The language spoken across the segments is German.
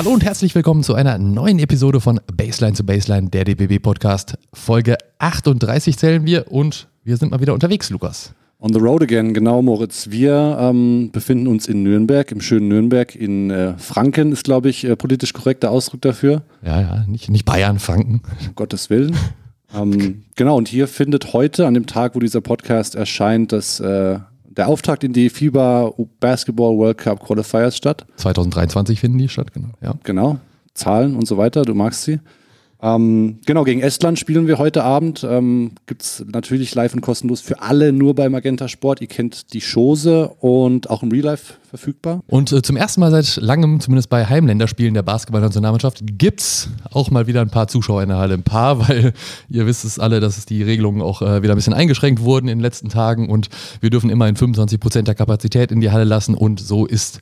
Hallo und herzlich willkommen zu einer neuen Episode von Baseline zu Baseline, der DBB Podcast. Folge 38 zählen wir und wir sind mal wieder unterwegs, Lukas. On the road again, genau, Moritz. Wir ähm, befinden uns in Nürnberg, im schönen Nürnberg. In äh, Franken ist, glaube ich, äh, politisch korrekter Ausdruck dafür. Ja, ja, nicht, nicht Bayern, Franken. Um Gottes Willen. ähm, genau, und hier findet heute, an dem Tag, wo dieser Podcast erscheint, das äh, der Auftakt in die FIBA Basketball World Cup Qualifiers statt. 2023 finden die statt, genau. Ja. Genau. Zahlen und so weiter, du magst sie. Ähm, genau, gegen Estland spielen wir heute Abend. Ähm, Gibt natürlich live und kostenlos für alle nur bei Magenta Sport. Ihr kennt die Chose und auch im Real Life verfügbar. Und äh, zum ersten Mal seit langem, zumindest bei Heimländerspielen der Basketball-Nationalmannschaft, gibt es auch mal wieder ein paar Zuschauer in der Halle. Ein paar, weil ihr wisst es alle, dass die Regelungen auch äh, wieder ein bisschen eingeschränkt wurden in den letzten Tagen und wir dürfen immerhin 25 Prozent der Kapazität in die Halle lassen und so ist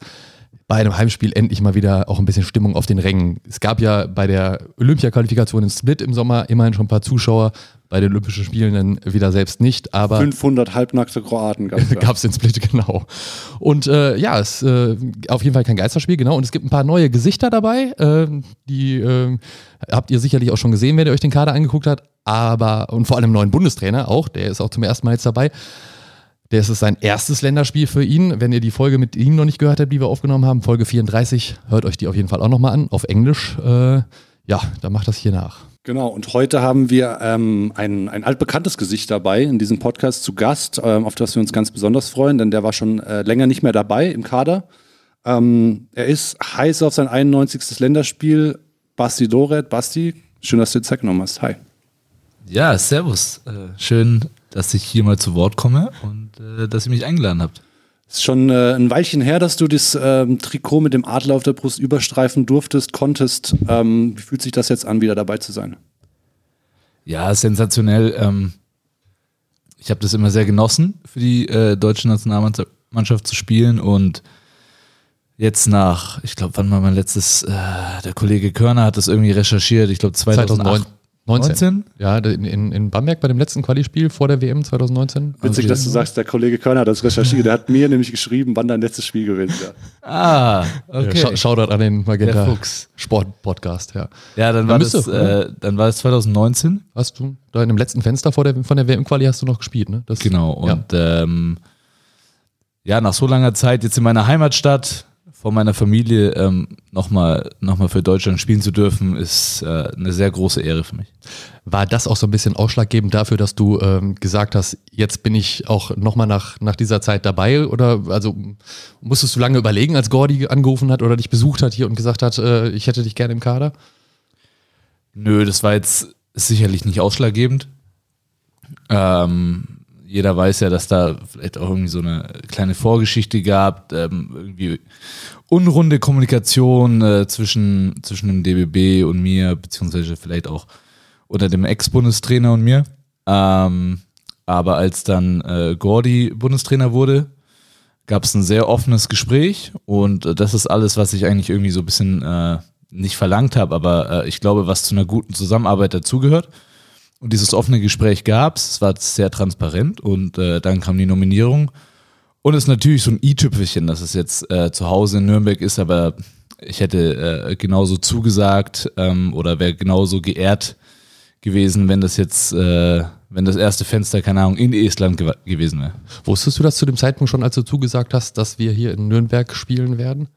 bei einem Heimspiel endlich mal wieder auch ein bisschen Stimmung auf den Rängen. Es gab ja bei der Olympia-Qualifikation in Split im Sommer immerhin schon ein paar Zuschauer, bei den Olympischen Spielen dann wieder selbst nicht, aber 500 halbnackte Kroaten gab es. in Split, genau. Und äh, ja, es äh, auf jeden Fall kein Geisterspiel, genau. Und es gibt ein paar neue Gesichter dabei, äh, die äh, habt ihr sicherlich auch schon gesehen, wenn ihr euch den Kader angeguckt habt, aber und vor allem neuen Bundestrainer auch, der ist auch zum ersten Mal jetzt dabei. Das ist sein erstes Länderspiel für ihn. Wenn ihr die Folge mit ihm noch nicht gehört habt, die wir aufgenommen haben, Folge 34, hört euch die auf jeden Fall auch nochmal an, auf Englisch. Äh, ja, dann macht das hier nach. Genau, und heute haben wir ähm, ein, ein altbekanntes Gesicht dabei in diesem Podcast zu Gast, ähm, auf das wir uns ganz besonders freuen, denn der war schon äh, länger nicht mehr dabei im Kader. Ähm, er ist heiß auf sein 91. Länderspiel. Basti Doret. Basti, schön, dass du dir Zeit genommen hast. Hi. Ja, servus. Äh, schön, dass ich hier mal zu Wort komme und äh, dass ihr mich eingeladen habt. Ist schon äh, ein Weilchen her, dass du das ähm, Trikot mit dem Adler auf der Brust überstreifen durftest, konntest. Ähm, wie fühlt sich das jetzt an, wieder dabei zu sein? Ja, sensationell. Ähm, ich habe das immer sehr genossen, für die äh, deutsche Nationalmannschaft zu spielen und jetzt nach, ich glaube, wann war mein letztes, äh, der Kollege Körner hat das irgendwie recherchiert, ich glaube 2008. 19. 19? Ja, in, in Bamberg bei dem letzten Quali-Spiel vor der WM 2019. Witzig, also dass du sagst, der Kollege Körner hat das recherchiert. Der hat mir nämlich geschrieben, wann dein letztes Spiel gewesen wäre. Ah, okay. Ja, Shoutout an den Magenta Sport Podcast, ja. Ja, dann, dann war, das, du, äh, dann war es 2019. Hast du da in dem letzten Fenster vor der, von der WM-Quali hast du noch gespielt, ne? Das, genau, und ja. Ähm, ja, nach so langer Zeit jetzt in meiner Heimatstadt vor meiner Familie ähm, nochmal noch mal für Deutschland spielen zu dürfen, ist äh, eine sehr große Ehre für mich. War das auch so ein bisschen ausschlaggebend dafür, dass du ähm, gesagt hast, jetzt bin ich auch nochmal nach, nach dieser Zeit dabei? Oder also musstest du lange überlegen, als Gordy angerufen hat oder dich besucht hat hier und gesagt hat, äh, ich hätte dich gerne im Kader? Nö, das war jetzt sicherlich nicht ausschlaggebend. Ähm, jeder weiß ja, dass da vielleicht auch irgendwie so eine kleine Vorgeschichte gab, ähm, irgendwie unrunde Kommunikation äh, zwischen, zwischen dem DBB und mir, beziehungsweise vielleicht auch unter dem Ex-Bundestrainer und mir. Ähm, aber als dann äh, Gordy Bundestrainer wurde, gab es ein sehr offenes Gespräch und äh, das ist alles, was ich eigentlich irgendwie so ein bisschen äh, nicht verlangt habe, aber äh, ich glaube, was zu einer guten Zusammenarbeit dazugehört. Und dieses offene Gespräch gab es, es war sehr transparent und äh, dann kam die Nominierung. Und es ist natürlich so ein i-Tüpfelchen, dass es jetzt äh, zu Hause in Nürnberg ist, aber ich hätte äh, genauso zugesagt ähm, oder wäre genauso geehrt gewesen, wenn das jetzt, äh, wenn das erste Fenster, keine Ahnung, in Estland ge gewesen wäre. Wusstest du das zu dem Zeitpunkt schon, als du zugesagt hast, dass wir hier in Nürnberg spielen werden?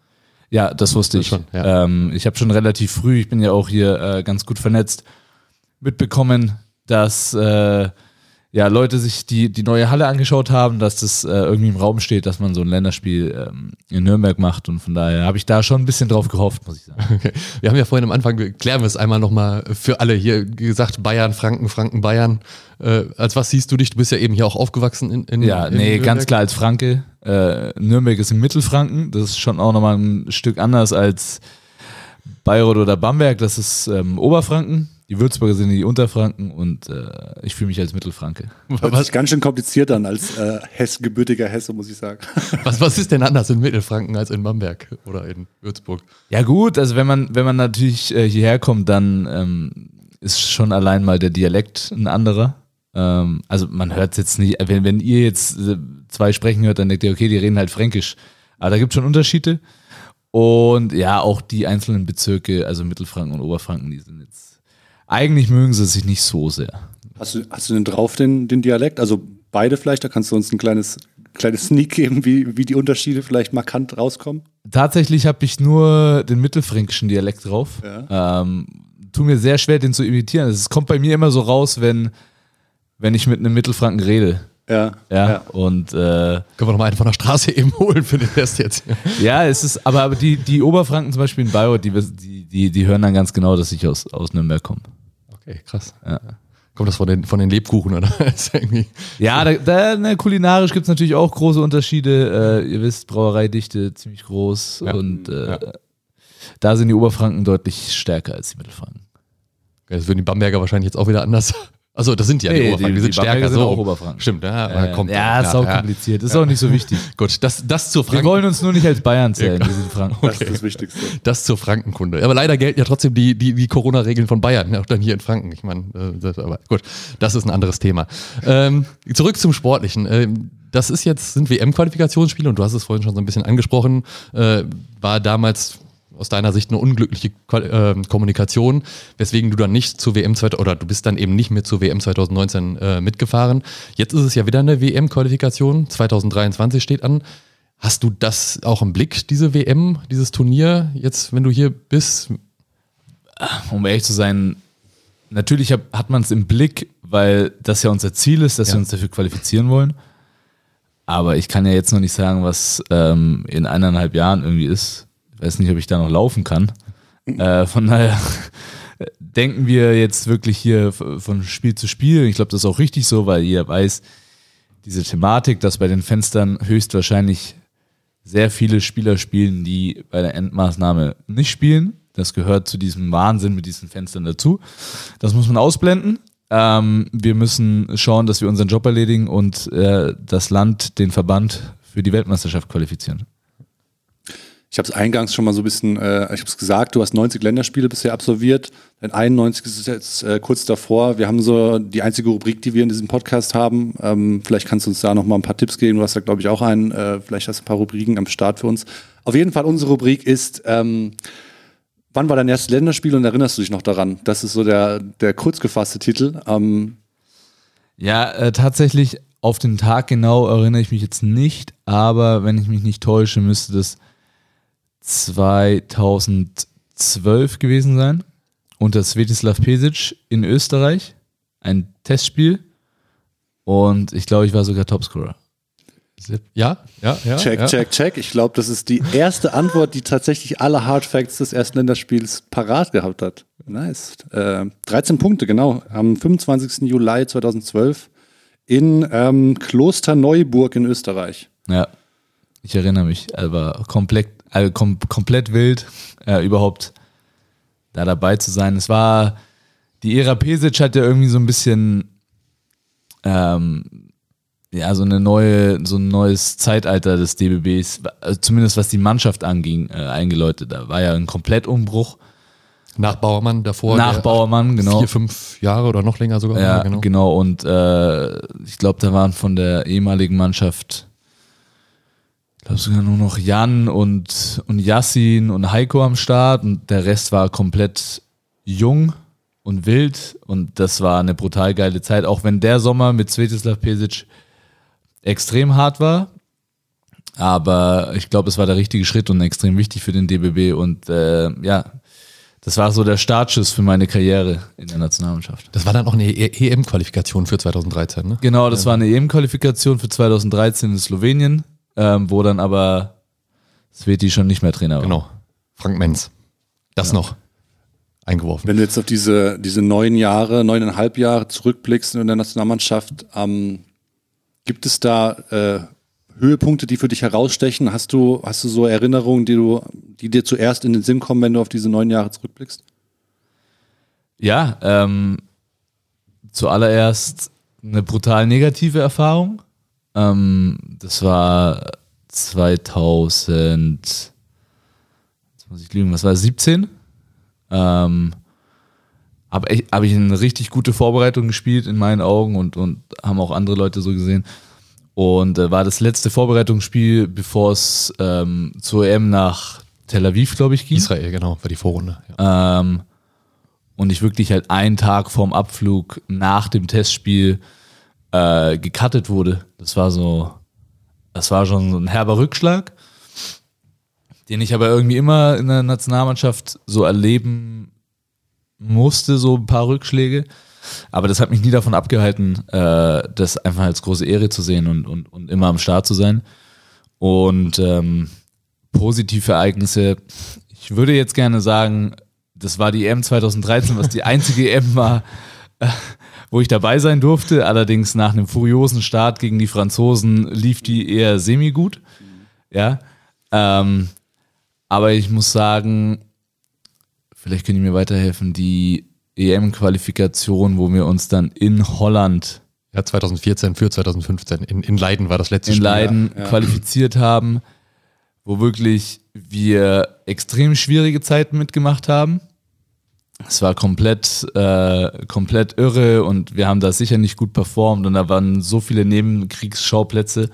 Ja, das wusste das ich. Schon, ja. ähm, ich habe schon relativ früh, ich bin ja auch hier äh, ganz gut vernetzt, mitbekommen, dass äh, ja, Leute sich die, die neue Halle angeschaut haben, dass das äh, irgendwie im Raum steht, dass man so ein Länderspiel ähm, in Nürnberg macht und von daher habe ich da schon ein bisschen drauf gehofft, muss ich sagen. Okay. Wir haben ja vorhin am Anfang, klären wir es einmal nochmal für alle hier gesagt, Bayern, Franken, Franken, Bayern. Äh, als was siehst du dich? Du bist ja eben hier auch aufgewachsen in, in Ja, in nee, Nürnberg. ganz klar als Franke. Äh, Nürnberg ist im Mittelfranken, das ist schon auch nochmal ein Stück anders als Bayreuth oder Bamberg, das ist ähm, Oberfranken die Würzburger sind die Unterfranken und äh, ich fühle mich als Mittelfranke. Hört sich ganz schön kompliziert an als äh, Hess, gebürtiger Hesse, muss ich sagen. Was, was ist denn anders in Mittelfranken als in Bamberg oder in Würzburg? Ja gut, also wenn man, wenn man natürlich äh, hierher kommt, dann ähm, ist schon allein mal der Dialekt ein anderer. Ähm, also man hört es jetzt nicht, wenn, wenn ihr jetzt äh, zwei sprechen hört, dann denkt ihr, okay, die reden halt Fränkisch. Aber da gibt es schon Unterschiede. Und ja, auch die einzelnen Bezirke, also Mittelfranken und Oberfranken, die sind jetzt. Eigentlich mögen sie sich nicht so sehr. Hast du, hast du denn drauf den, den Dialekt? Also beide vielleicht, da kannst du uns ein kleines, kleines Sneak geben, wie, wie die Unterschiede vielleicht markant rauskommen. Tatsächlich habe ich nur den mittelfränkischen Dialekt drauf. Ja. Ähm, tu mir sehr schwer, den zu imitieren. Es kommt bei mir immer so raus, wenn, wenn ich mit einem Mittelfranken rede. Ja. Ja. ja. Und äh, können wir noch mal einen von der Straße eben holen für den Test jetzt. ja, es ist, aber, aber die, die Oberfranken zum Beispiel in Bayreuth, die, die, die, die hören dann ganz genau, dass ich aus, aus Nürnberg komme. Okay, krass. Ja. Kommt das von den, von den Lebkuchen oder? ja, da, da, ne, kulinarisch gibt es natürlich auch große Unterschiede. Äh, ihr wisst, Brauereidichte ziemlich groß ja. und äh, ja. da sind die Oberfranken deutlich stärker als die Mittelfranken. Das würden die Bamberger wahrscheinlich jetzt auch wieder anders also das sind ja nee, die Oberfranken, die, die sind die stärker sind so. Auch Oberfranken. Stimmt, ja, äh, kommt ja, ist auch ja, kompliziert, ist ja. auch nicht so wichtig. Gut, das, das zur Franken. Wir wollen uns nur nicht als Bayern zählen, ja, diesen Franken. Okay. Das ist das Wichtigste. Das zur Frankenkunde. Aber leider gelten ja trotzdem die, die, die Corona-Regeln von Bayern, auch dann hier in Franken. Ich meine, äh, das, aber gut, das ist ein anderes Thema. Ähm, zurück zum Sportlichen. Ähm, das ist jetzt, sind WM-Qualifikationsspiele und du hast es vorhin schon so ein bisschen angesprochen, äh, war damals aus deiner Sicht eine unglückliche äh, Kommunikation, weswegen du dann nicht zur WM oder du bist dann eben nicht mehr zur WM 2019 äh, mitgefahren. Jetzt ist es ja wieder eine WM-Qualifikation, 2023 steht an. Hast du das auch im Blick, diese WM, dieses Turnier, jetzt, wenn du hier bist? Um ehrlich zu sein, natürlich hab, hat man es im Blick, weil das ja unser Ziel ist, dass ja. wir uns dafür qualifizieren wollen. Aber ich kann ja jetzt noch nicht sagen, was ähm, in eineinhalb Jahren irgendwie ist weiß nicht, ob ich da noch laufen kann. Äh, von daher denken wir jetzt wirklich hier von Spiel zu Spiel. Ich glaube, das ist auch richtig so, weil jeder weiß, diese Thematik, dass bei den Fenstern höchstwahrscheinlich sehr viele Spieler spielen, die bei der Endmaßnahme nicht spielen. Das gehört zu diesem Wahnsinn mit diesen Fenstern dazu. Das muss man ausblenden. Ähm, wir müssen schauen, dass wir unseren Job erledigen und äh, das Land, den Verband für die Weltmeisterschaft qualifizieren. Ich habe es eingangs schon mal so ein bisschen, äh, ich habe es gesagt, du hast 90 Länderspiele bisher absolviert, dein 91 ist jetzt äh, kurz davor. Wir haben so die einzige Rubrik, die wir in diesem Podcast haben. Ähm, vielleicht kannst du uns da noch mal ein paar Tipps geben. Du hast da, glaube ich, auch einen. Äh, vielleicht hast du ein paar Rubriken am Start für uns. Auf jeden Fall, unsere Rubrik ist, ähm, wann war dein erstes Länderspiel und erinnerst du dich noch daran? Das ist so der, der kurz gefasste Titel. Ähm, ja, äh, tatsächlich auf den Tag genau erinnere ich mich jetzt nicht, aber wenn ich mich nicht täusche, müsste das 2012 gewesen sein unter Svetislav Pesic in Österreich. Ein Testspiel. Und ich glaube, ich war sogar Topscorer. Ja, ja, ja. Check, ja. check, check. Ich glaube, das ist die erste Antwort, die tatsächlich alle Hard Facts des ersten Länderspiels parat gehabt hat. Nice. Äh, 13 Punkte, genau. Am 25. Juli 2012 in ähm, Klosterneuburg in Österreich. Ja, ich erinnere mich. Aber komplett also kom komplett wild, äh, überhaupt da dabei zu sein. Es war, die Ära Pesic hat ja irgendwie so ein bisschen, ähm, ja, so eine neue, so ein neues Zeitalter des DBBs, also zumindest was die Mannschaft anging, äh, eingeläutet. Da war ja ein Komplettumbruch. Nach Bauermann davor. Nach Bauermann, genau. Vier, fünf Jahre oder noch länger sogar. Ja, genau. genau. Und äh, ich glaube, da waren von der ehemaligen Mannschaft glaube sogar nur noch Jan und, und Yassin und Heiko am Start und der Rest war komplett jung und wild und das war eine brutal geile Zeit, auch wenn der Sommer mit Svetislav Pesic extrem hart war. Aber ich glaube, es war der richtige Schritt und extrem wichtig für den DBB und äh, ja, das war so der Startschuss für meine Karriere in der Nationalmannschaft. Das war dann auch eine EM-Qualifikation für 2013, ne? Genau, das war eine EM-Qualifikation für 2013 in Slowenien ähm, wo dann aber Sveti schon nicht mehr Trainer war. Genau. Frank Menz. Das ja. noch eingeworfen. Wenn du jetzt auf diese, diese neun Jahre, neuneinhalb Jahre zurückblickst in der Nationalmannschaft, ähm, gibt es da äh, Höhepunkte, die für dich herausstechen? Hast du, hast du so Erinnerungen, die du, die dir zuerst in den Sinn kommen, wenn du auf diese neun Jahre zurückblickst? Ja, ähm, zuallererst eine brutal negative Erfahrung. Ähm, das war 2000, jetzt muss ich lügen, was war das, 17? Ähm, habe hab ich eine richtig gute Vorbereitung gespielt in meinen Augen und, und haben auch andere Leute so gesehen. Und äh, war das letzte Vorbereitungsspiel, bevor es ähm, zur EM nach Tel Aviv, glaube ich, ging. Israel, genau, war die Vorrunde. Ja. Ähm, und ich wirklich halt einen Tag vorm Abflug nach dem Testspiel äh, gecuttet wurde. Das war so, das war schon so ein herber Rückschlag, den ich aber irgendwie immer in der Nationalmannschaft so erleben musste, so ein paar Rückschläge. Aber das hat mich nie davon abgehalten, äh, das einfach als große Ehre zu sehen und, und, und immer am Start zu sein. Und ähm, positive Ereignisse, ich würde jetzt gerne sagen, das war die EM 2013, was die einzige EM war, wo ich dabei sein durfte. Allerdings nach einem furiosen Start gegen die Franzosen lief die eher semi-gut. Ja. Ähm, aber ich muss sagen, vielleicht können die mir weiterhelfen, die EM-Qualifikation, wo wir uns dann in Holland ja, 2014 für 2015. In, in Leiden war das letzte in Spiel. Leiden ja. qualifiziert haben, wo wirklich wir extrem schwierige Zeiten mitgemacht haben. Es war komplett, äh, komplett irre und wir haben da sicher nicht gut performt und da waren so viele Nebenkriegsschauplätze,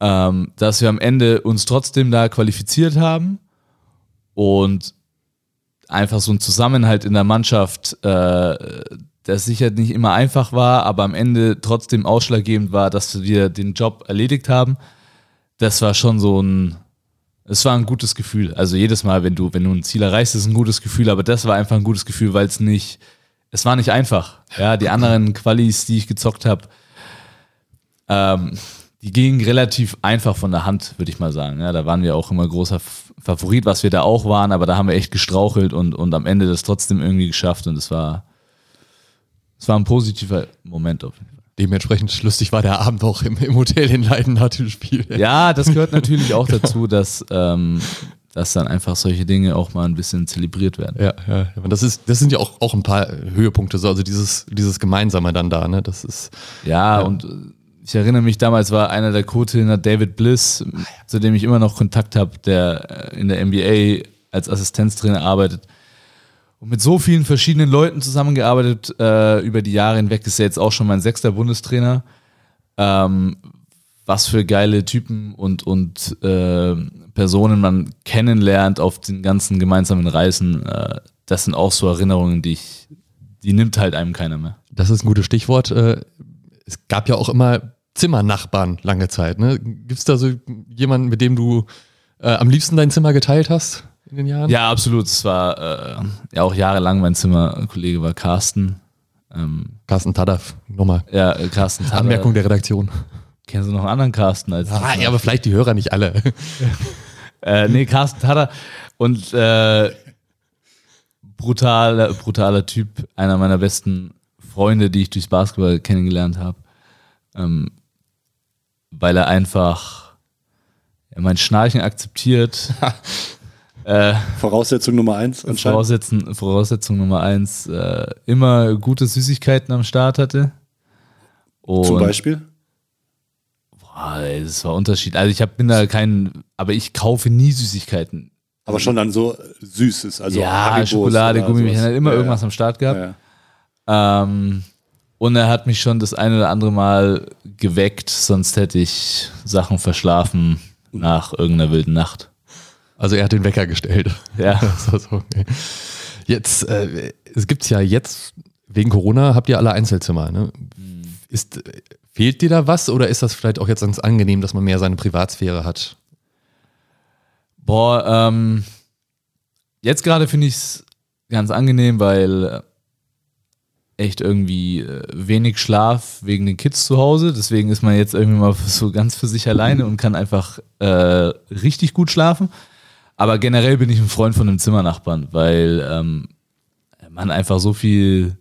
ähm, dass wir am Ende uns trotzdem da qualifiziert haben und einfach so ein Zusammenhalt in der Mannschaft, äh, der sicher nicht immer einfach war, aber am Ende trotzdem ausschlaggebend war, dass wir den Job erledigt haben. Das war schon so ein, es war ein gutes Gefühl. Also jedes Mal, wenn du, wenn du ein Ziel erreichst, ist ein gutes Gefühl, aber das war einfach ein gutes Gefühl, weil es nicht, es war nicht einfach. Ja, die anderen Qualis, die ich gezockt habe, ähm, die gingen relativ einfach von der Hand, würde ich mal sagen. Ja, da waren wir auch immer großer Favorit, was wir da auch waren, aber da haben wir echt gestrauchelt und, und am Ende das trotzdem irgendwie geschafft und es war, es war ein positiver Moment auf jeden Fall. Dementsprechend lustig war der Abend auch im, im Hotel in Leiden nach dem Spiel. Ja, das gehört natürlich auch dazu, dass, ähm, dass dann einfach solche Dinge auch mal ein bisschen zelebriert werden. Ja, ja. Und das ist, das sind ja auch, auch ein paar Höhepunkte, so, also dieses, dieses Gemeinsame dann da, ne? Das ist, Ja, und äh, ich erinnere mich, damals war einer der Co-Trainer David Bliss, zu dem ich immer noch Kontakt habe, der äh, in der NBA als Assistenztrainer arbeitet und mit so vielen verschiedenen Leuten zusammengearbeitet äh, über die Jahre hinweg. Ist ja jetzt auch schon mein sechster Bundestrainer. Ähm, was für geile Typen und, und äh, Personen man kennenlernt auf den ganzen gemeinsamen Reisen. Äh, das sind auch so Erinnerungen, die ich, die nimmt halt einem keiner mehr. das ist ein gutes Stichwort. Äh, Es gab ja auch immer Zimmernachbarn lange Zeit. Ne? Gibt es da so jemanden, mit dem du äh, am liebsten dein Zimmer geteilt hast in den Jahren? Ja, absolut. Es war äh, ja auch jahrelang mein Zimmerkollege war Carsten. Ähm, Carsten Tadaf, nochmal. ja, äh, Carsten Thaler. Anmerkung der Redaktion. Kennst du noch einen anderen Carsten als Ah, ja, aber vielleicht die Hörer nicht alle. äh, Nee, Carsten Tatter. Und äh, brutaler, brutaler Typ, einer meiner besten Freunde, die ich durchs Basketball kennengelernt habe. Ähm, weil er einfach mein Schnarchen akzeptiert. äh, Voraussetzung Nummer eins anscheinend. Voraussetzung, Voraussetzung Nummer eins, äh, immer gute Süßigkeiten am Start hatte. Und, Zum Beispiel. Boah, ey, das war Unterschied. Also ich hab, bin da kein, aber ich kaufe nie Süßigkeiten. Aber schon dann so Süßes. Also ja, Haribos Schokolade, Gummibärchen, hat immer Ja, irgendwas am Start gehabt. Ja. ja. Ähm, und er hat mich schon das eine oder andere Mal geweckt, sonst hätte ich Sachen verschlafen nach irgendeiner wilden Nacht. Also er hat den Wecker gestellt. Ja. So, okay. Jetzt, äh, es gibt's ja jetzt, wegen Corona habt ihr alle Einzelzimmer. Ne? Ist, fehlt dir da was oder ist das vielleicht auch jetzt ganz angenehm, dass man mehr seine Privatsphäre hat? Boah, ähm, jetzt gerade finde ich es ganz angenehm, weil äh, echt irgendwie äh, wenig Schlaf wegen den Kids zu Hause. Deswegen ist man jetzt irgendwie mal so ganz für sich alleine und kann einfach äh, richtig gut schlafen. Aber generell bin ich ein Freund von einem Zimmernachbarn, weil ähm, man einfach so viel,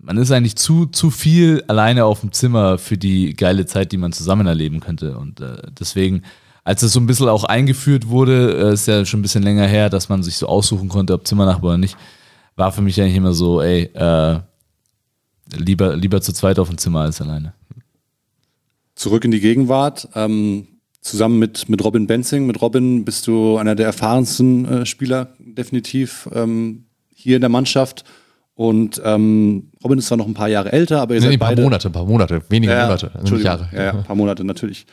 man ist eigentlich zu, zu viel alleine auf dem Zimmer für die geile Zeit, die man zusammen erleben könnte. Und äh, deswegen, als es so ein bisschen auch eingeführt wurde, äh, ist ja schon ein bisschen länger her, dass man sich so aussuchen konnte, ob Zimmernachbar oder nicht, war für mich eigentlich immer so, ey, äh, lieber, lieber zu zweit auf dem Zimmer als alleine. Zurück in die Gegenwart. Ähm, zusammen mit, mit Robin Benzing. Mit Robin bist du einer der erfahrensten äh, Spieler, definitiv, ähm, hier in der Mannschaft. Und ähm, Robin ist zwar noch ein paar Jahre älter, aber ihr Nee, seid nee, ein paar beide. Monate, ein paar Monate, wenige Ja, Monate, nicht Entschuldigung. Jahre. Ja, ja, ein paar Monate natürlich.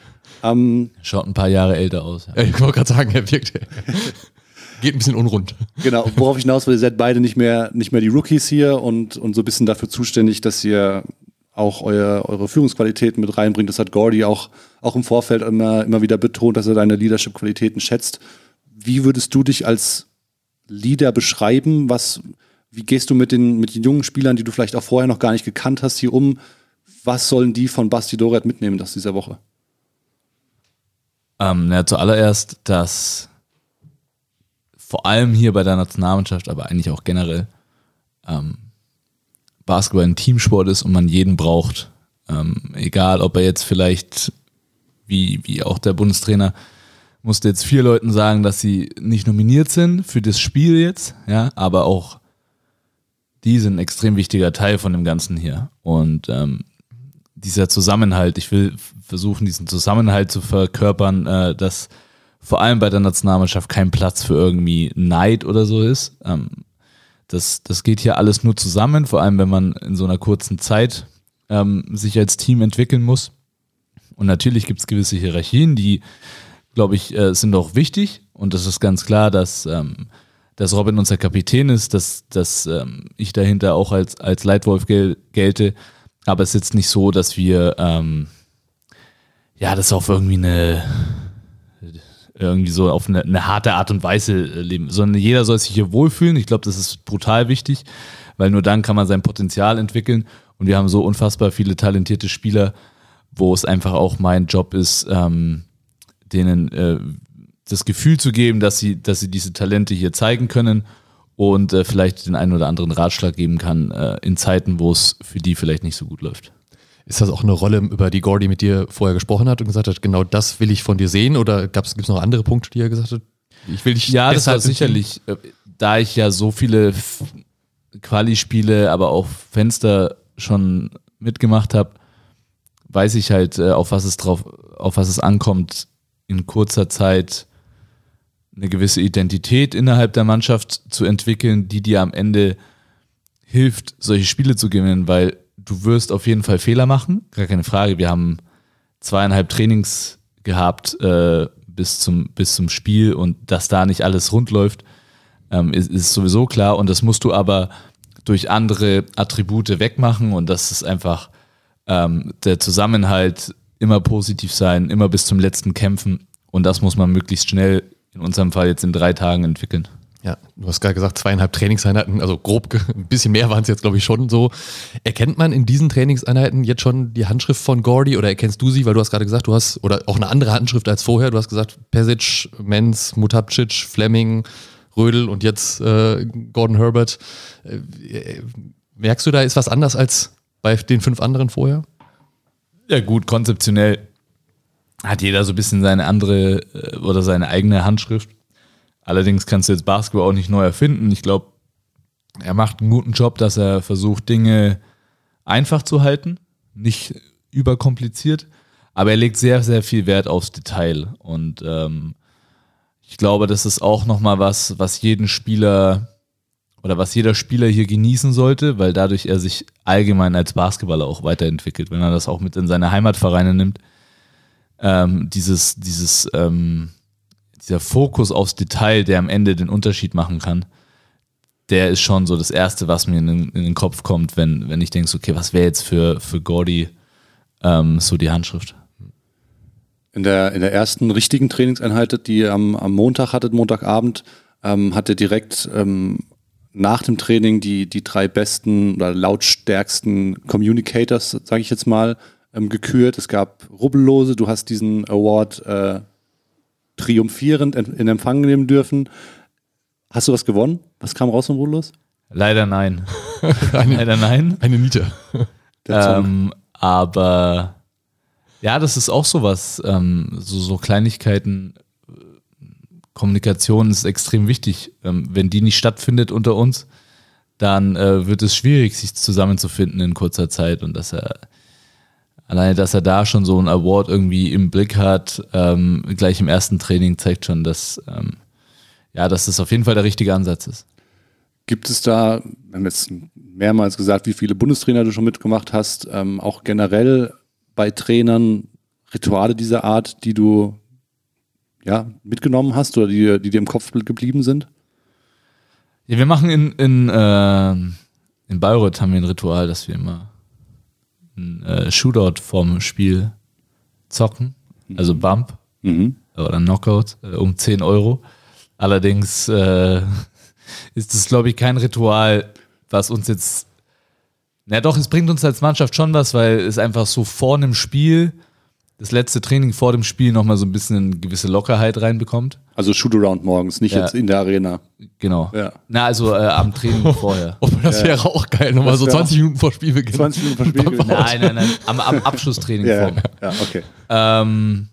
Ähm, Schaut ein paar Jahre älter aus. Ja, Ich wollte gerade sagen, er wirkt. Geht ein bisschen unrund. Genau, worauf ich hinaus will, ihr seid beide nicht mehr, nicht mehr die Rookies hier und, und so ein bisschen dafür zuständig, dass ihr auch euer, eure Führungsqualitäten mit reinbringt. Das hat Gordy auch, auch im Vorfeld immer, immer wieder betont, dass er deine Leadership-Qualitäten schätzt. Wie würdest du dich als Leader beschreiben? Was, wie gehst du mit den, mit den jungen Spielern, die du vielleicht auch vorher noch gar nicht gekannt hast, hier um? Was sollen die von Basti Doret mitnehmen aus dieser Woche? Ähm, na, zuallererst, dass vor allem hier bei der Nationalmannschaft, aber eigentlich auch generell, ähm, Basketball ein Teamsport ist und man jeden braucht. Ähm, egal, ob er jetzt vielleicht, wie, wie auch der Bundestrainer, musste jetzt vier Leuten sagen, dass sie nicht nominiert sind für das Spiel jetzt, ja, aber auch die sind ein extrem wichtiger Teil von dem Ganzen hier. Und ähm, dieser Zusammenhalt, ich will versuchen, diesen Zusammenhalt zu verkörpern, äh, dass vor allem bei der Nationalmannschaft kein Platz für irgendwie Neid oder so ist. Ähm, das, das geht hier alles nur zusammen, vor allem wenn man in so einer kurzen Zeit ähm, sich als Team entwickeln muss. Und natürlich gibt es gewisse Hierarchien, die, glaube ich, äh, sind auch wichtig. Und das ist ganz klar, dass, ähm, dass Robin unser Kapitän ist, dass, dass ähm, ich dahinter auch als, als Leitwolf gel gelte. Aber es ist jetzt nicht so, dass wir ähm, ja das auf irgendwie eine irgendwie so auf eine, eine harte Art und Weise äh, leben, sondern jeder soll sich hier wohlfühlen. Ich glaube, das ist brutal wichtig, weil nur dann kann man sein Potenzial entwickeln. Und wir haben so unfassbar viele talentierte Spieler, wo es einfach auch mein Job ist, ähm, denen äh, das Gefühl zu geben, dass sie, dass sie diese Talente hier zeigen können und äh, vielleicht den einen oder anderen Ratschlag geben kann äh, in Zeiten, wo es für die vielleicht nicht so gut läuft. Ist das auch eine Rolle, über die Gordy mit dir vorher gesprochen hat und gesagt hat, genau das will ich von dir sehen? Oder gibt es noch andere Punkte, die er gesagt hat? Ich will dich Ja, das war im sicherlich, äh, da ich ja so viele Quali-Spiele, aber auch Fenster schon mitgemacht habe, weiß ich halt, äh, auf was es drauf, auf was es ankommt, in kurzer Zeit eine gewisse Identität innerhalb der Mannschaft zu entwickeln, die dir am Ende hilft, solche Spiele zu gewinnen, weil du wirst auf jeden Fall Fehler machen, gar keine Frage. Wir haben zweieinhalb Trainings gehabt äh, bis, zum, bis zum Spiel und dass da nicht alles rund läuft, ähm, ist, ist sowieso klar. Und das musst du aber durch andere Attribute wegmachen und das ist einfach ähm, der Zusammenhalt, immer positiv sein, immer bis zum letzten kämpfen und das muss man möglichst schnell, in unserem Fall jetzt in drei Tagen entwickeln. Ja, du hast gerade gesagt, zweieinhalb Trainingseinheiten, also grob, ein bisschen mehr waren es jetzt, glaube ich, schon so. Erkennt man in diesen Trainingseinheiten jetzt schon die Handschrift von Gordy oder erkennst du sie? Weil du hast gerade gesagt, du hast, oder auch eine andere Handschrift als vorher. Du hast gesagt, Pesic, Menz, Mutapcic, Fleming, Rödel und jetzt äh, Gordon Herbert. Äh, äh, merkst du, da ist was anders als bei den fünf anderen vorher? Ja, gut, konzeptionell hat jeder so ein bisschen seine andere äh, oder seine eigene Handschrift. Allerdings kannst du jetzt Basketball auch nicht neu erfinden. Ich glaube, er macht einen guten Job, dass er versucht, Dinge einfach zu halten, nicht überkompliziert, aber er legt sehr, sehr viel Wert aufs Detail. Und ähm, ich glaube, das ist auch nochmal was, was jeden Spieler oder was jeder Spieler hier genießen sollte, weil dadurch er sich allgemein als Basketballer auch weiterentwickelt, wenn er das auch mit in seine Heimatvereine nimmt. Ähm, dieses, dieses, ähm, dieser Fokus aufs Detail, der am Ende den Unterschied machen kann, der ist schon so das Erste, was mir in den, in den Kopf kommt, wenn, wenn ich denke, okay, was wäre jetzt für, für Gordy ähm, so die Handschrift? In der, in der ersten richtigen Trainingseinheit, die ihr am, am Montag hattet, Montagabend, ähm, hat er direkt ähm, nach dem Training die, die drei besten oder lautstärksten Communicators, sage ich jetzt mal, ähm, gekürt. Es gab Rubbellose, du hast diesen Award äh, triumphierend in, Empfang nehmen dürfen. Hast du was gewonnen? Was kam raus von Rubbellos? Leider nein. Leider nein. Eine Niete. Song. Ähm, aber ja, das ist auch sowas. Ähm, so, so Kleinigkeiten. äh, Kommunikation ist extrem wichtig. Ähm, wenn die nicht stattfindet unter uns, dann äh, wird es schwierig, sich zusammenzufinden in kurzer Zeit und dass er alleine, dass er da schon so einen Award irgendwie im Blick hat, ähm, gleich im ersten Training zeigt schon, dass ähm, ja, dass das auf jeden Fall der richtige Ansatz ist. Gibt es da, wir haben jetzt mehrmals gesagt, wie viele Bundestrainer du schon mitgemacht hast, ähm, auch generell bei Trainern Rituale dieser Art, die du ja, mitgenommen hast oder die, die dir im Kopf geblieben sind? Ja, wir machen in, in, äh, in Bayreuth haben wir ein Ritual, dass wir immer ein äh, Shootout vorm Spiel zocken, also Bump Mhm. oder Knockout äh, um 10 Euro. Allerdings äh, ist das, glaube ich, kein Ritual, was uns jetzt. Na doch, es bringt uns als Mannschaft schon was, weil es einfach so vor einem Spiel, das letzte Training vor dem Spiel nochmal so ein bisschen eine gewisse Lockerheit reinbekommt. Also Shootaround morgens, nicht Ja. jetzt in der Arena. Genau. Ja. Na, also äh, am Training vorher. Oh, das wäre auch geil, nochmal so wär 20 Minuten vor Spielbeginn. 20 Minuten vor Spielbeginn. Nein, nein, nein. Am, am Abschlusstraining Ja, vor. ja, ja, okay. Ähm,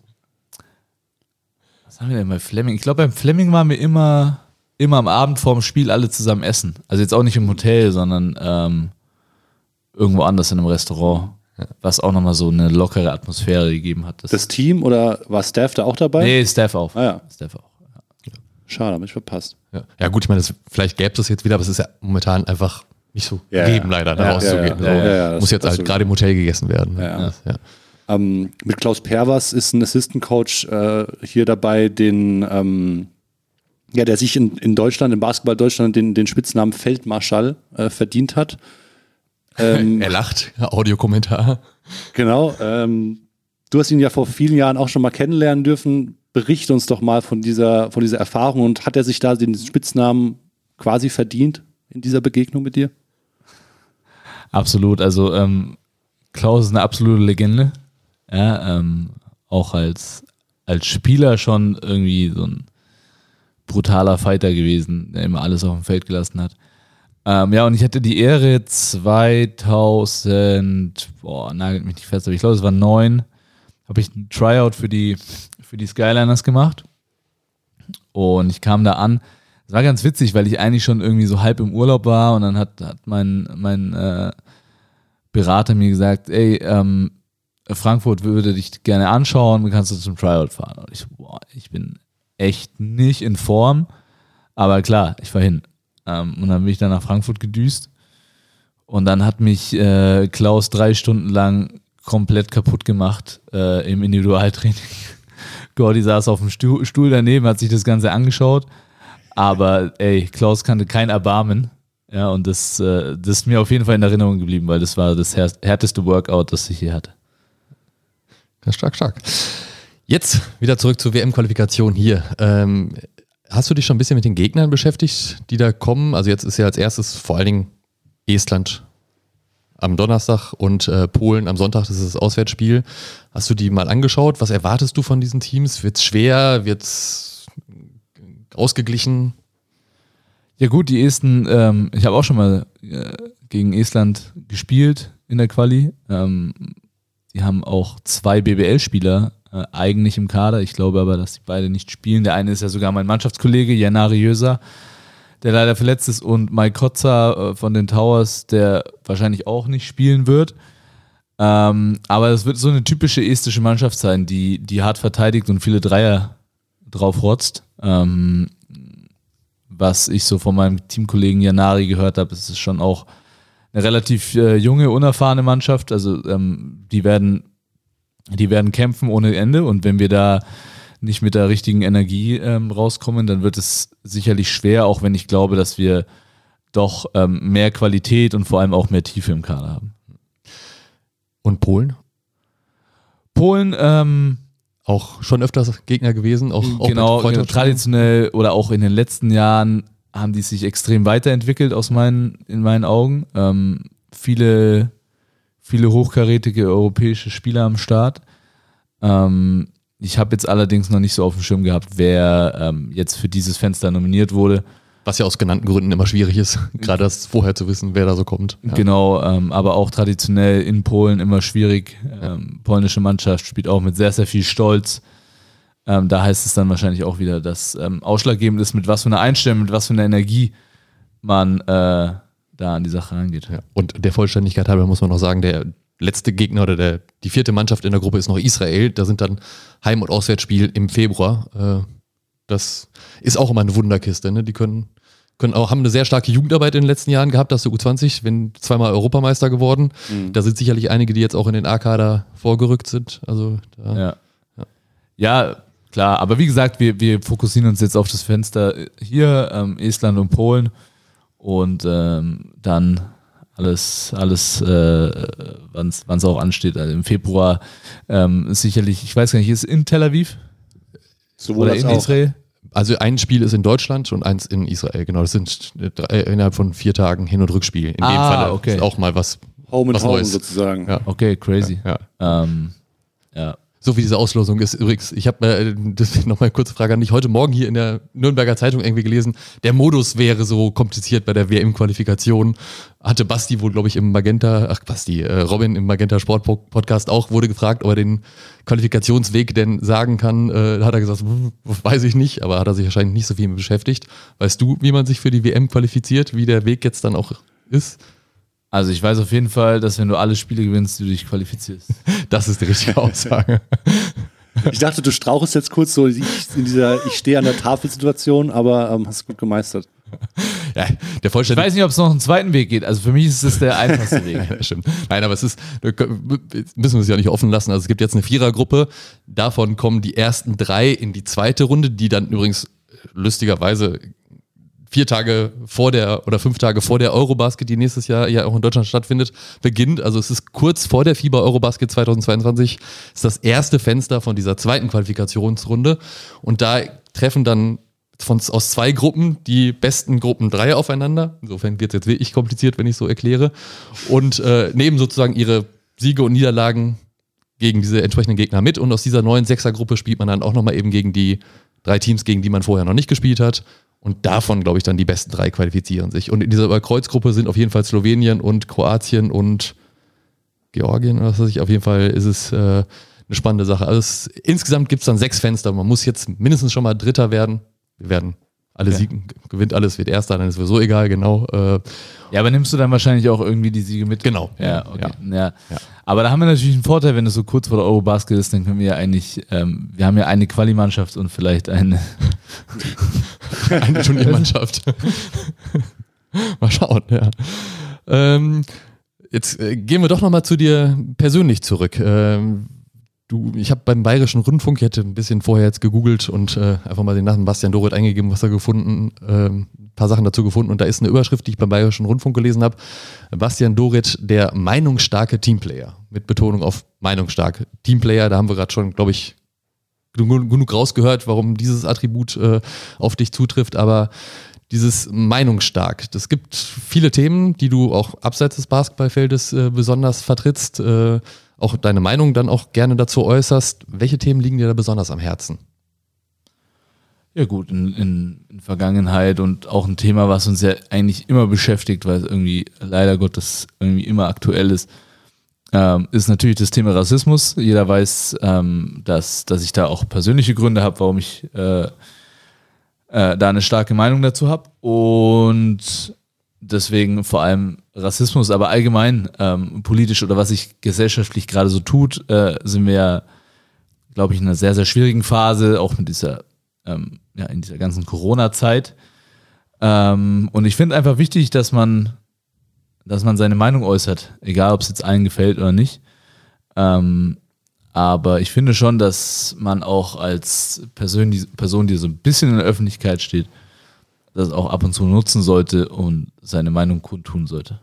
was haben wir denn bei Fleming? Ich glaube, beim Fleming waren wir immer, immer am Abend vorm Spiel alle zusammen essen. Also jetzt auch nicht im Hotel, sondern ähm, irgendwo anders in einem Restaurant. Was auch nochmal so eine lockere Atmosphäre gegeben hat. Das, Das Team oder war Staff da auch dabei? nee, Staff auch. Ah ja, Staff auch. schade, hab ich verpasst. Ja. ja, gut, ich meine, das, vielleicht gäbe es das jetzt wieder, aber es ist ja momentan einfach nicht so Ja, gegeben, ja. leider, da Ja, rauszugehen. ja, ja, so. ja, ja, Muss jetzt halt gerade im Hotel gegessen werden. ne? Ja. Ja. Ähm, mit Klaus Perwas ist ein Assistant Coach äh, hier dabei, den, ähm, ja, der sich in, in Deutschland, im Basketball Deutschland, den, den Spitznamen Feldmarschall äh, verdient hat. Ähm, Er lacht, Audiokommentar. genau. Ähm, du hast ihn ja vor vielen Jahren auch schon mal kennenlernen dürfen. Berichte uns doch mal von dieser, von dieser Erfahrung und hat er sich da den Spitznamen quasi verdient in dieser Begegnung mit dir? Absolut. Also ähm, Klaus ist eine absolute Legende. Ja, ähm, auch als, als Spieler schon irgendwie so ein brutaler Fighter gewesen, der immer alles auf dem Feld gelassen hat. Ähm, ja, und ich hatte die Ehre 2000, boah, nagelt mich nicht fest, aber ich glaube, es war neun, habe ich ein Tryout für die, für die Skyliners gemacht. Und ich kam da an. Es war ganz witzig, weil ich eigentlich schon irgendwie so halb im Urlaub war und dann hat, hat mein, mein äh, Berater mir gesagt, ey, ähm, Frankfurt würde dich gerne anschauen, kannst du zum Tryout fahren. Und ich boah, ich bin echt nicht in Form, aber klar, ich fahr hin. Ähm, und dann bin ich dann nach Frankfurt gedüst und dann hat mich äh, Klaus drei Stunden lang komplett kaputt gemacht äh, im Individualtraining. Gordy saß auf dem Stuhl, Stuhl daneben, hat sich das Ganze angeschaut, aber ey, Klaus kannte kein Erbarmen. Ja, und das, äh, das ist mir auf jeden Fall in Erinnerung geblieben, weil das war das här- härteste Workout, das ich hier hatte. Ja, stark, stark. Jetzt wieder zurück zur WM-Qualifikation hier. Ähm, hast du dich schon ein bisschen mit den Gegnern beschäftigt, die da kommen? Also jetzt ist ja als erstes vor allen Dingen Estland am Donnerstag und äh, Polen am Sonntag, das ist das Auswärtsspiel. Hast du die mal angeschaut? Was erwartest du von diesen Teams? Wird's schwer? Wird's ausgeglichen? Ja gut, die Esten, ähm, ich habe auch schon mal äh, gegen Estland gespielt in der Quali. Ähm, die haben auch zwei BBL-Spieler äh, eigentlich im Kader. Ich glaube aber, dass die beide nicht spielen. Der eine ist ja sogar mein Mannschaftskollege, Janari Jöser, der leider verletzt ist, und Mike Kotzer äh, von den Towers, der wahrscheinlich auch nicht spielen wird. Ähm, aber es wird so eine typische estische Mannschaft sein, die, die hart verteidigt und viele Dreier drauf rotzt. Ähm, was ich so von meinem Teamkollegen Janari gehört habe, ist es schon auch eine relativ äh, junge, unerfahrene Mannschaft. Also ähm, die werden, die werden kämpfen ohne Ende und wenn wir da nicht mit der richtigen Energie ähm, rauskommen, dann wird es sicherlich schwer, auch wenn ich glaube, dass wir doch ähm, mehr Qualität und vor allem auch mehr Tiefe im Kader haben. Und Polen? Polen, ähm, Auch schon öfters Gegner gewesen, auch, auch genau, Freundschaftsspielen? traditionell oder auch in den letzten Jahren haben die sich extrem weiterentwickelt aus meinen, in meinen Augen. Ähm, viele, viele hochkarätige europäische Spieler am Start. Ähm, ich habe jetzt allerdings noch nicht so auf dem Schirm gehabt, wer ähm, jetzt für dieses Fenster nominiert wurde. Was ja aus genannten Gründen immer schwierig ist, gerade das vorher zu wissen, wer da so kommt. Ja. Genau, ähm, aber auch traditionell in Polen immer schwierig. Ähm, polnische Mannschaft spielt auch mit sehr, sehr viel Stolz. Ähm, da heißt es dann wahrscheinlich auch wieder, dass ähm, ausschlaggebend ist, mit was für einer Einstellung, mit was für einer Energie man äh, da an die Sache rangeht. Ja. Und der Vollständigkeit halber muss man noch sagen, der letzte Gegner oder der, die vierte Mannschaft in der Gruppe ist noch Israel. Da sind dann Heim- und Auswärtsspiel im Februar. Äh, das ist auch immer eine Wunderkiste. Ne? Die können können auch, haben eine sehr starke Jugendarbeit in den letzten Jahren gehabt, das der U20, wenn zweimal Europameister geworden. Mhm. Da sind sicherlich einige, die jetzt auch in den A-Kader vorgerückt sind. Also da, Ja. ja. klar. Aber wie gesagt, wir, wir fokussieren uns jetzt auf das Fenster hier, ähm, Estland und Polen. Und ähm, dann alles, alles äh, wann es auch ansteht. Also im Februar ähm, ist sicherlich, ich weiß gar nicht, ist in Tel Aviv Sowohl oder in auch. Israel? Also ein Spiel ist in Deutschland und eins in Israel. Genau, das sind äh, drei, innerhalb von vier Tagen Hin- und Rückspiel. In dem Ah, Fall okay. ist auch mal was. Home and Was Home Neues. sozusagen. Ja. Okay, crazy. Ja. Ähm, ja. So wie diese Auslosung ist übrigens. Ich habe äh, das nochmal kurze Frage an dich. Heute Morgen hier in der Nürnberger Zeitung irgendwie gelesen, der Modus wäre so kompliziert bei der WM-Qualifikation. Hatte Basti wohl, glaube ich, im Magenta, ach Basti, äh, Robin im Magenta Sport Podcast auch, wurde gefragt, ob er den Qualifikationsweg denn sagen kann. Äh, hat er gesagt, "Hm, weiß ich nicht, aber hat er sich wahrscheinlich nicht so viel mit beschäftigt. Weißt du, wie man sich für die WM qualifiziert, wie der Weg jetzt dann auch ist? Also ich weiß auf jeden Fall, dass wenn du alle Spiele gewinnst, du dich qualifizierst. Das ist die richtige Aussage. Ich dachte, du strauchst jetzt kurz so ich, in dieser Ich stehe an der Tafel-Situation, aber ähm, hast gut gemeistert. ja, der Ich Vollständigkeit. weiß nicht, ob es noch einen zweiten Weg geht. Also für mich ist es der einfachste Weg. Ja, das stimmt. Nein, aber es ist, müssen wir es ja nicht offen lassen. Also es gibt jetzt eine Vierergruppe. Davon kommen die ersten drei in die zweite Runde, die dann übrigens lustigerweise vier Tage vor der oder fünf Tage vor der Eurobasket, die nächstes Jahr ja auch in Deutschland stattfindet, beginnt. Also es ist kurz vor der FIBA Eurobasket 2022, ist das erste Fenster von dieser zweiten Qualifikationsrunde. Und da treffen dann von, aus zwei Gruppen die besten Gruppen drei aufeinander. Insofern wird es jetzt wirklich kompliziert, wenn ich so erkläre. Und äh, nehmen sozusagen ihre Siege und Niederlagen gegen diese entsprechenden Gegner mit. Und aus dieser neuen Sechsergruppe spielt man dann auch nochmal eben gegen die drei Teams, gegen die man vorher noch nicht gespielt hat. Und davon, glaube ich, dann die besten drei qualifizieren sich. Und in dieser Kreuzgruppe sind auf jeden Fall Slowenien und Kroatien und Georgien oder was weiß ich. Auf jeden Fall ist es äh, eine spannende Sache. Also es, insgesamt gibt es dann sechs Fenster. Man muss jetzt mindestens schon mal Dritter werden. Wir werden alle Okay. siegen, gewinnt alles, wird Erster, dann ist sowieso egal, genau. Äh, Ja, aber nimmst du dann wahrscheinlich auch irgendwie die Siege mit? Genau. Ja, okay. Ja. Ja. Aber da haben wir natürlich einen Vorteil, wenn es so kurz vor der Eurobasket ist, dann können wir ja eigentlich, ähm, wir haben ja eine Quali-Mannschaft und vielleicht eine. eine Turniermannschaft. mal schauen, ja. Ähm, jetzt äh, gehen wir doch nochmal zu dir persönlich zurück. Ähm, du, ich habe beim Bayerischen Rundfunk, ich hätte ein bisschen vorher jetzt gegoogelt und äh, einfach mal den Namen Bastian Doret eingegeben, was er gefunden, ähm, ein paar Sachen dazu gefunden und da ist eine Überschrift, die ich beim Bayerischen Rundfunk gelesen habe. Bastian Doret, der meinungsstarke Teamplayer. Mit Betonung auf meinungsstark. Teamplayer, da haben wir gerade schon, glaube ich, genug rausgehört, warum dieses Attribut äh, auf dich zutrifft, aber dieses meinungsstark. Es gibt viele Themen, die du auch abseits des Basketballfeldes äh, besonders vertrittst, äh, auch deine Meinung dann auch gerne dazu äußerst. Welche Themen liegen dir da besonders am Herzen? Ja gut, in, in, in Vergangenheit und auch ein Thema, was uns ja eigentlich immer beschäftigt, weil es irgendwie leider Gottes irgendwie immer aktuell ist, ähm, ist natürlich das Thema Rassismus. Jeder weiß, ähm, dass, dass ich da auch persönliche Gründe habe, warum ich äh, äh, da eine starke Meinung dazu habe. Und deswegen vor allem Rassismus, aber allgemein ähm, politisch oder was sich gesellschaftlich gerade so tut, äh, sind wir ja, glaube ich, in einer sehr, sehr schwierigen Phase, auch mit dieser ähm, ja, in dieser ganzen Corona-Zeit. Ähm, und ich finde einfach wichtig, dass man, dass man seine Meinung äußert, egal ob es jetzt allen gefällt oder nicht. Ähm, aber ich finde schon, dass man auch als Person die, Person, die so ein bisschen in der Öffentlichkeit steht, das auch ab und zu nutzen sollte und seine Meinung kundtun sollte.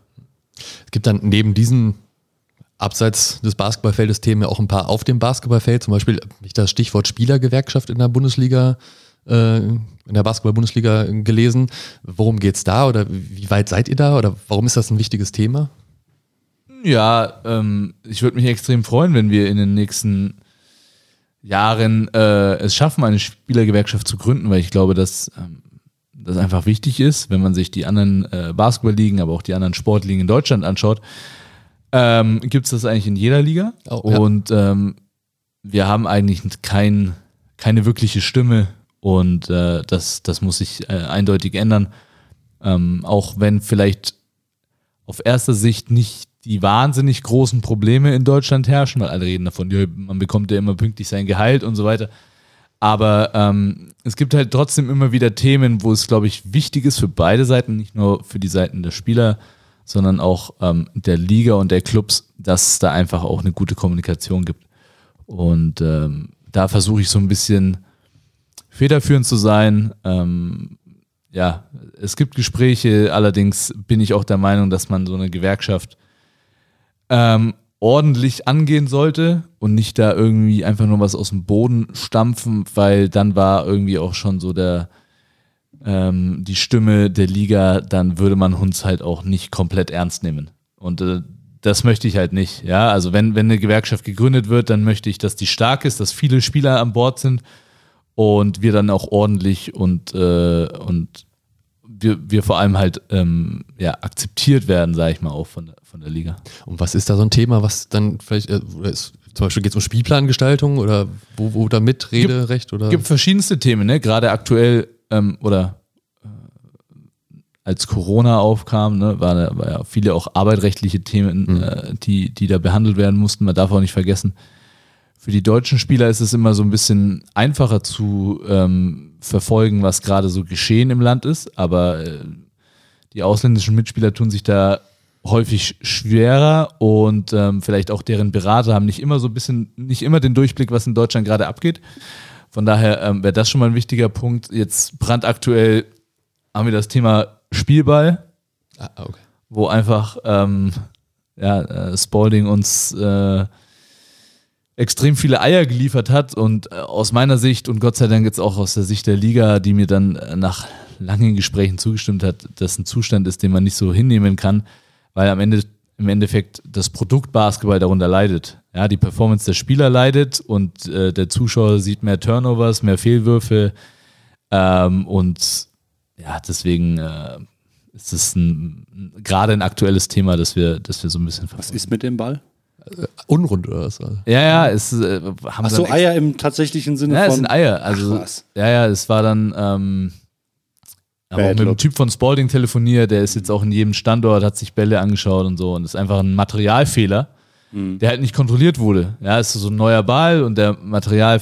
Es gibt dann neben diesen abseits des Basketballfeldes Themen ja auch ein paar auf dem Basketballfeld. Zum Beispiel habe ich das Stichwort Spielergewerkschaft in der Bundesliga, äh, in der Basketball-Bundesliga gelesen. Worum geht's da oder wie weit seid ihr da oder warum ist das ein wichtiges Thema? Ja, ähm, ich würde mich extrem freuen, wenn wir in den nächsten Jahren äh, es schaffen, eine Spielergewerkschaft zu gründen, weil ich glaube, dass ähm, das einfach wichtig ist, wenn man sich die anderen äh, Basketballligen, aber auch die anderen Sportligen in Deutschland anschaut. Ähm, Gibt es das eigentlich in jeder Liga? Oh, ja. Und ähm, wir haben eigentlich kein, keine wirkliche Stimme und äh, das, das muss sich äh, eindeutig ändern. Ähm, auch wenn vielleicht auf erster Sicht nicht die wahnsinnig großen Probleme in Deutschland herrschen, weil alle reden davon, man bekommt ja immer pünktlich sein Gehalt und so weiter. Aber ähm, es gibt halt trotzdem immer wieder Themen, wo es, glaube ich, wichtig ist für beide Seiten, nicht nur für die Seiten der Spieler, sondern auch ähm, der Liga und der Clubs, dass es da einfach auch eine gute Kommunikation gibt. Und ähm, da versuche ich so ein bisschen federführend zu sein. Ähm, ja, es gibt Gespräche, allerdings bin ich auch der Meinung, dass man so eine Gewerkschaft ähm, ordentlich angehen sollte und nicht da irgendwie einfach nur was aus dem Boden stampfen, weil dann war irgendwie auch schon so der ähm, die Stimme der Liga, dann würde man uns halt auch nicht komplett ernst nehmen. Und äh, das möchte ich halt nicht. Ja, also wenn, wenn eine Gewerkschaft gegründet wird, dann möchte ich, dass die stark ist, dass viele Spieler an Bord sind und wir dann auch ordentlich und, äh, und wir, wir vor allem halt ähm, ja, akzeptiert werden, sage ich mal, auch von der, von der Liga. Und was ist da so ein Thema, was dann vielleicht, äh, ist, zum Beispiel geht es um Spielplangestaltung oder wo, wo da Mitrederecht oder? Es gibt verschiedenste Themen, ne? gerade aktuell ähm, oder äh, als Corona aufkam, ne, war, da, war ja viele auch arbeitsrechtliche Themen, mhm. äh, die, die da behandelt werden mussten. Man darf auch nicht vergessen, für die deutschen Spieler ist es immer so ein bisschen einfacher zu ähm, verfolgen, was gerade so geschehen im Land ist, aber äh, die ausländischen Mitspieler tun sich da häufig schwerer und ähm, vielleicht auch deren Berater haben nicht immer so ein bisschen, nicht immer den Durchblick, was in Deutschland gerade abgeht. Von daher ähm, wäre das schon mal ein wichtiger Punkt. Jetzt brandaktuell haben wir das Thema Spielball, ah, okay. wo einfach ähm, ja, äh, Spalding uns äh, extrem viele Eier geliefert hat und äh, aus meiner Sicht und Gott sei Dank jetzt auch aus der Sicht der Liga, die mir dann äh, nach langen Gesprächen zugestimmt hat, dass ein Zustand ist, den man nicht so hinnehmen kann, weil am Ende im Endeffekt das Produkt Basketball darunter leidet. Ja, die Performance der Spieler leidet und äh, der Zuschauer sieht mehr Turnovers, mehr Fehlwürfe ähm, und ja, deswegen äh, ist es gerade ein aktuelles Thema, das wir, das wir so ein bisschen verfolgen. Was ist mit dem Ball? Äh, unrund oder was? Ja, ja, es äh, haben Ach so, Eier im tatsächlichen Sinne ja, von. Ja, es sind Eier. Also, Ach, ja, ja, es war dann. Ähm, aber auch mit dem Typ von Spalding telefoniert, der ist jetzt auch in jedem Standort, hat sich Bälle angeschaut und so. Und das ist einfach ein Materialfehler, mhm. der halt nicht kontrolliert wurde. Ja, es ist so ein neuer Ball und der Material,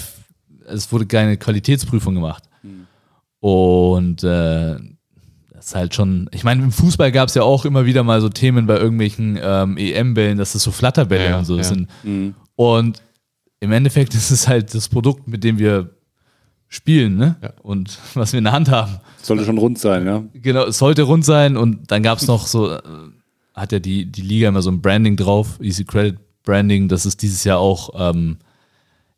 es wurde keine Qualitätsprüfung gemacht. Mhm. Und äh, das ist halt schon, ich meine, im Fußball gab es ja auch immer wieder mal so Themen bei irgendwelchen ähm, EM-Bällen, dass das so Flatterbälle ja, und so ja. sind. Mhm. Und im Endeffekt ist es halt das Produkt, mit dem wir spielen, ne? Ja. Und was wir in der Hand haben. Sollte schon rund sein, ja. Genau, es sollte rund sein und dann gab es noch so, äh, hat ja die, die Liga immer so ein Branding drauf, Easy Credit Branding, das ist dieses Jahr auch ähm,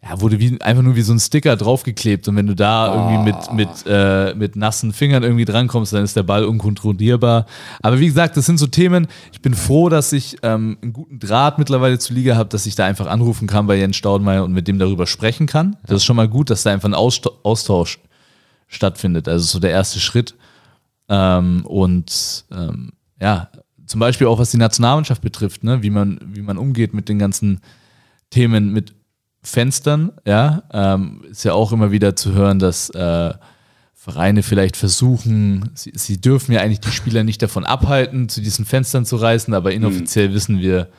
ja, wurde wie, einfach nur wie so ein Sticker draufgeklebt und wenn du da oh. irgendwie mit, mit, äh, mit nassen Fingern irgendwie drankommst, dann ist der Ball unkontrollierbar. Aber wie gesagt, das sind so Themen, ich bin froh, dass ich ähm, einen guten Draht mittlerweile zur Liga habe, dass ich da einfach anrufen kann bei Jens Staudenmeier und mit dem darüber sprechen kann. Das ist schon mal gut, dass da einfach ein Austausch stattfindet. Also so der erste Schritt. Ähm, und ähm, ja, zum Beispiel auch was die Nationalmannschaft betrifft, ne? wie, man, wie man umgeht mit den ganzen Themen, mit Fenstern, ja, ähm, ist ja auch immer wieder zu hören, dass äh, Vereine vielleicht versuchen, sie, sie, dürfen ja eigentlich die Spieler nicht davon abhalten, zu diesen Fenstern zu reißen, aber inoffiziell mhm. wissen wir,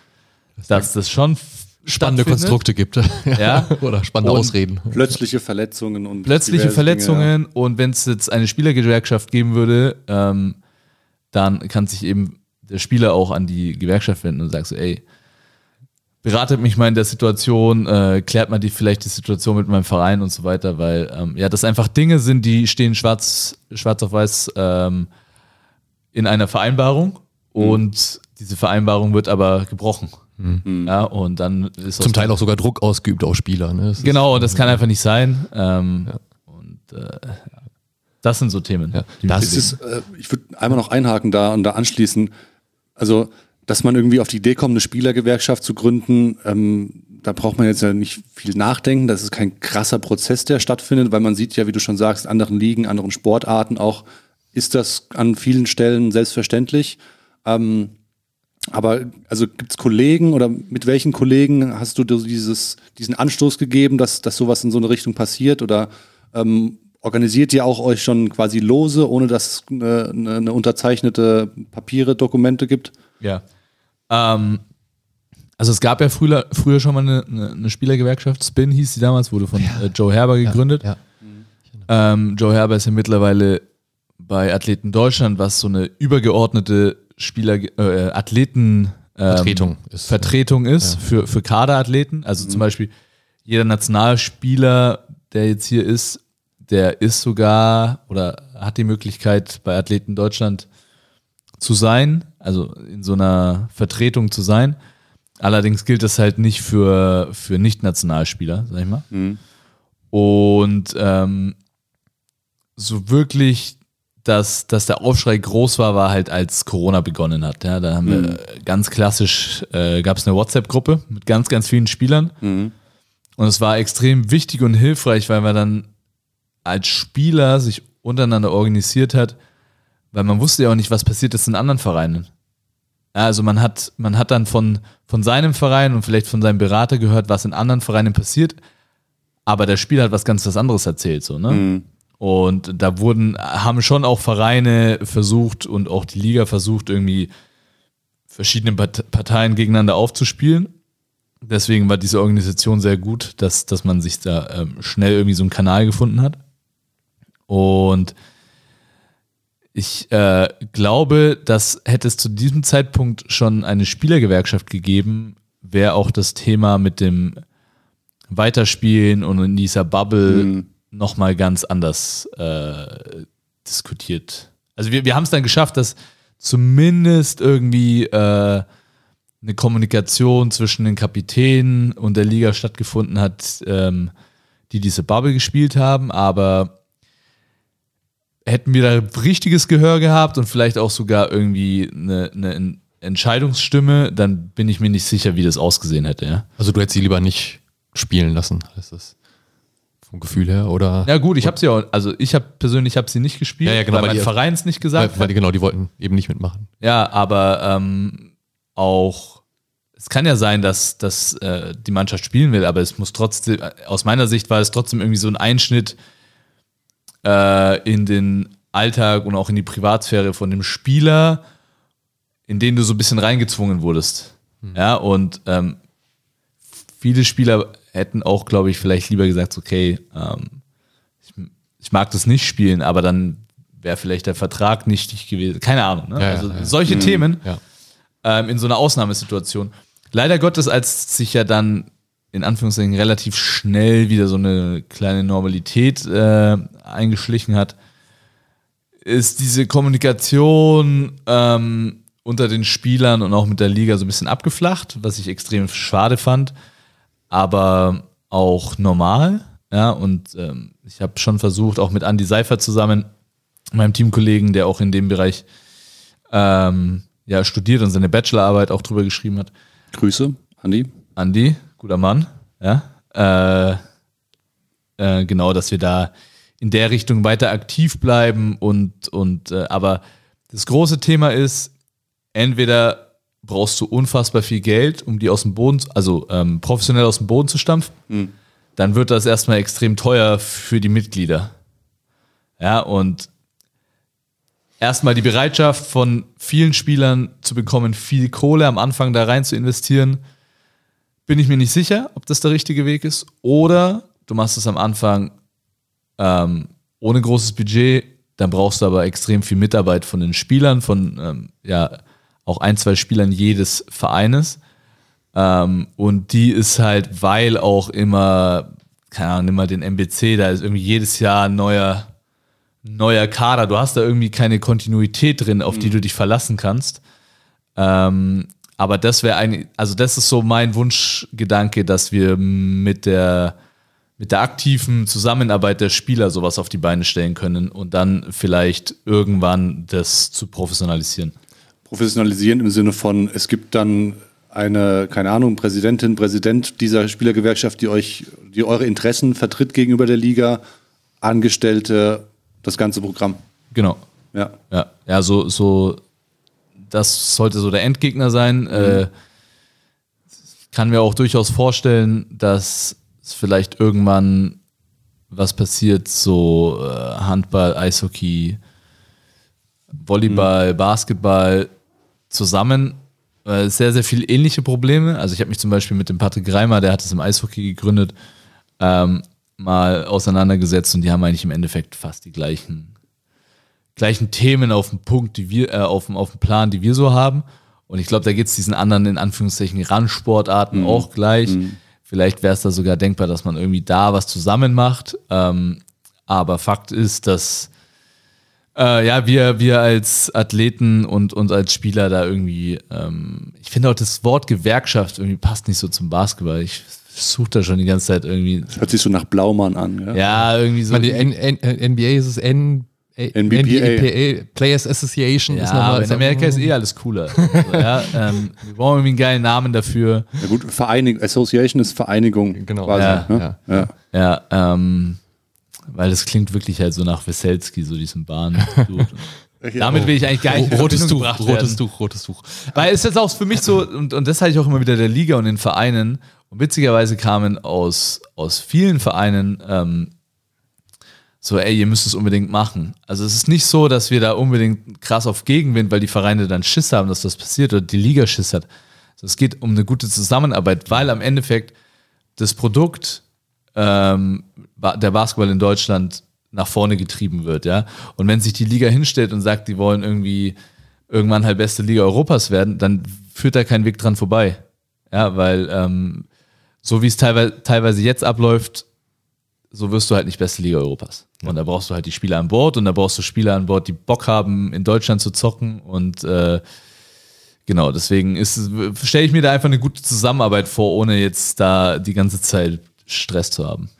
dass das schon spannende Konstrukte gibt. ja. Oder spannende und Ausreden. Plötzliche Verletzungen und plötzliche Verletzungen Dinge, ja. und wenn es jetzt eine Spielergewerkschaft geben würde, ähm, dann kann sich eben der Spieler auch an die Gewerkschaft wenden und sagt so, ey, beratet mich mal in der Situation, äh, klärt mal die vielleicht die Situation mit meinem Verein und so weiter, weil ähm, ja, das einfach Dinge sind, die stehen schwarz, schwarz auf weiß ähm, in einer Vereinbarung mhm. und diese Vereinbarung wird aber gebrochen. Mhm. Ja, und dann ist Zum Teil auch sogar Druck ausgeübt auf Spieler. Ne? Das genau, und das kann einfach nicht sein. Ähm, ja. Und äh, das sind so Themen. Ja. Das ist, äh, ich würde einmal noch einhaken da und da anschließen. Also dass man irgendwie auf die Idee kommt, eine Spielergewerkschaft zu gründen, ähm, da braucht man jetzt ja nicht viel nachdenken. Das ist kein krasser Prozess, der stattfindet, weil man sieht ja, wie du schon sagst, anderen Ligen, anderen Sportarten auch, ist das an vielen Stellen selbstverständlich. Ähm, aber also gibt es Kollegen oder mit welchen Kollegen hast du dieses, diesen Anstoß gegeben, dass, dass sowas in so eine Richtung passiert? Oder ähm, organisiert ihr auch euch schon quasi lose, ohne dass es eine, eine unterzeichnete Papiere, Dokumente gibt? Ja, ähm, also es gab ja früher, früher schon mal eine, eine, eine, Spielergewerkschaft, Spin hieß sie damals, wurde von ja. äh, Joe Herber gegründet. Ja, ja. Ähm, Joe Herber ist ja mittlerweile bei Athleten Deutschland, was so eine übergeordnete Spieler, äh, Athleten ähm, Vertretung ist. Vertretung ist für, für Kaderathleten. Also zum Beispiel jeder Nationalspieler, der jetzt hier ist, der ist sogar oder hat die Möglichkeit, bei Athleten Deutschland zu sein, also in so einer Vertretung zu sein. Allerdings gilt das halt nicht für, für Nicht-Nationalspieler, sag ich mal. Und ähm, so wirklich, dass, dass der Aufschrei groß war, war halt, als Corona begonnen hat. Ja, da haben wir ganz klassisch, äh, gab es eine WhatsApp-Gruppe mit ganz, ganz vielen Spielern. Und es war extrem wichtig und hilfreich, weil man dann als Spieler sich untereinander organisiert hat, weil man wusste ja auch nicht, was passiert ist in anderen Vereinen. Also man hat, man hat dann von, von seinem Verein und vielleicht von seinem Berater gehört, was in anderen Vereinen passiert, aber der Spieler hat was ganz was anderes erzählt, so, ne? Und da wurden, haben schon auch Vereine versucht und auch die Liga versucht, irgendwie verschiedene Part- Parteien gegeneinander aufzuspielen. Deswegen war diese Organisation sehr gut, dass, dass man sich da ähm, schnell irgendwie so einen Kanal gefunden hat. Und ich äh, glaube, dass hätte es zu diesem Zeitpunkt schon eine Spielergewerkschaft gegeben, wäre auch das Thema mit dem Weiterspielen und in dieser Bubble nochmal ganz anders äh, diskutiert. Also wir, wir haben es dann geschafft, dass zumindest irgendwie äh, eine Kommunikation zwischen den Kapitänen und der Liga stattgefunden hat, ähm, die diese Bubble gespielt haben, aber hätten wir da richtiges Gehör gehabt und vielleicht auch sogar irgendwie eine, eine Entscheidungsstimme, dann bin ich mir nicht sicher, wie das ausgesehen hätte. Ja, Also du hättest sie lieber nicht spielen lassen, heißt das. Vom Gefühl her, oder? ja gut, ich habe sie auch, also ich habe persönlich habe sie nicht gespielt, Ja, ja, genau, weil weil mein Verein es nicht weil, gesagt weil hat. die, genau, die wollten eben nicht mitmachen. Ja, aber ähm, auch es kann ja sein, dass, dass äh, die Mannschaft spielen will, aber es muss trotzdem, aus meiner Sicht war es trotzdem irgendwie so ein Einschnitt äh, in den Alltag und auch in die Privatsphäre von dem Spieler, in den du so ein bisschen reingezwungen wurdest. Ja, und ähm, viele Spieler hätten auch, glaube ich, vielleicht lieber gesagt, okay, ähm, ich, ich mag das nicht spielen, aber dann wäre vielleicht der Vertrag nichtig gewesen. Keine Ahnung. Ne? Ja, also ja. solche Themen Ja. ähm, in so einer Ausnahmesituation. Leider Gottes, als sich ja dann in Anführungszeichen relativ schnell wieder so eine kleine Normalität äh, eingeschlichen hat, ist diese Kommunikation ähm, unter den Spielern und auch mit der Liga so ein bisschen abgeflacht, was ich extrem schade fand, aber auch normal. Ja, und ähm, ich habe schon versucht, auch mit Andy Seifert zusammen, meinem Teamkollegen, der auch in dem Bereich ähm, ja, studiert und seine Bachelorarbeit auch drüber geschrieben hat. Grüße, Andi. Andi, guter Mann, ja. Äh, äh, genau, dass wir da in der Richtung weiter aktiv bleiben und, und äh, aber das große Thema ist, entweder brauchst du unfassbar viel Geld, um die aus dem Boden, also ähm, professionell aus dem Boden zu stampfen, dann wird das erstmal extrem teuer für die Mitglieder. Ja, und erstmal die Bereitschaft von vielen Spielern zu bekommen, viel Kohle am Anfang da rein zu investieren, bin ich mir nicht sicher, ob das der richtige Weg ist. Oder du machst es am Anfang ähm, ohne großes Budget, dann brauchst du aber extrem viel Mitarbeit von den Spielern, von ähm, ja auch ein, zwei Spielern jedes Vereines. Ähm, und die ist halt, weil auch immer, keine Ahnung, nimm mal den MBC, da ist irgendwie jedes Jahr ein neuer, neuer Kader. Du hast da irgendwie keine Kontinuität drin, auf die du dich verlassen kannst. Ähm, aber das wäre eigentlich, also das ist so mein Wunschgedanke, dass wir mit der, mit der aktiven Zusammenarbeit der Spieler sowas auf die Beine stellen können und dann vielleicht irgendwann das zu professionalisieren. Professionalisieren im Sinne von, es gibt dann eine, keine Ahnung, Präsidentin, Präsident dieser Spielergewerkschaft, die euch, die eure Interessen vertritt gegenüber der Liga, Angestellte, das ganze Programm. Genau. Ja. Ja, ja so, so, das sollte so der Endgegner sein. Äh, ich kann mir auch durchaus vorstellen, dass es vielleicht irgendwann was passiert, so äh, Handball, Eishockey, Volleyball, Basketball zusammen. Äh, sehr, sehr viele ähnliche Probleme. Also ich habe mich zum Beispiel mit dem Patrick Reimer, der hat es im Eishockey gegründet, ähm, mal auseinandergesetzt und die haben eigentlich im Endeffekt fast die gleichen, gleichen Themen auf dem Punkt, die wir, äh, auf, dem, auf dem Plan, die wir so haben. Und ich glaube, da geht es diesen anderen, in Anführungszeichen, Randsportarten Mhm. auch gleich. Vielleicht wäre es da sogar denkbar, dass man irgendwie da was zusammen macht. Ähm, aber Fakt ist, dass äh, ja, wir, wir als Athleten und, und als Spieler da irgendwie, ähm, ich finde auch das Wort Gewerkschaft irgendwie passt nicht so zum Basketball. Ich suche da schon die ganze Zeit irgendwie, Hört sich so nach Blaumann an. Ja? ja, irgendwie so. Ich meine, die N N NBA ist es N NBPA. NBPA, Players Association ist ja, nochmal. aber in Amerika ist eh alles cooler. Also, ja, ähm, wir brauchen irgendwie einen geilen Namen dafür. Ja gut, Vereinigung, Association ist Vereinigung. Genau. Quasi, Ja, ne? ja. Ja, ähm, weil das klingt wirklich halt so nach Weselski, so diesem Bahn. Damit will ich eigentlich gar nicht rotes Tuch, rotes werden. Tuch, rotes Tuch. Weil es ist auch für mich so, und, und das hatte ich auch immer wieder der Liga und den Vereinen. Und witzigerweise kamen aus, aus vielen Vereinen ähm, so, ey, ihr müsst es unbedingt machen. Also es ist nicht so, dass wir da unbedingt krass auf Gegenwind, weil die Vereine dann Schiss haben, dass das passiert oder die Liga Schiss hat. Also es geht um eine gute Zusammenarbeit, weil am Endeffekt das Produkt ähm, der Basketball in Deutschland nach vorne getrieben wird, ja. Und wenn sich die Liga hinstellt und sagt, die wollen irgendwie irgendwann halt beste Liga Europas werden, dann führt da kein Weg dran vorbei. Ja, weil ähm, so wie es teilweise, teilweise jetzt abläuft, so wirst du halt nicht beste Liga Europas. Und da brauchst du halt die Spieler an Bord und da brauchst du Spieler an Bord, die Bock haben, in Deutschland zu zocken. Und äh, genau, deswegen stelle ich mir da einfach eine gute Zusammenarbeit vor, ohne jetzt da die ganze Zeit Stress zu haben.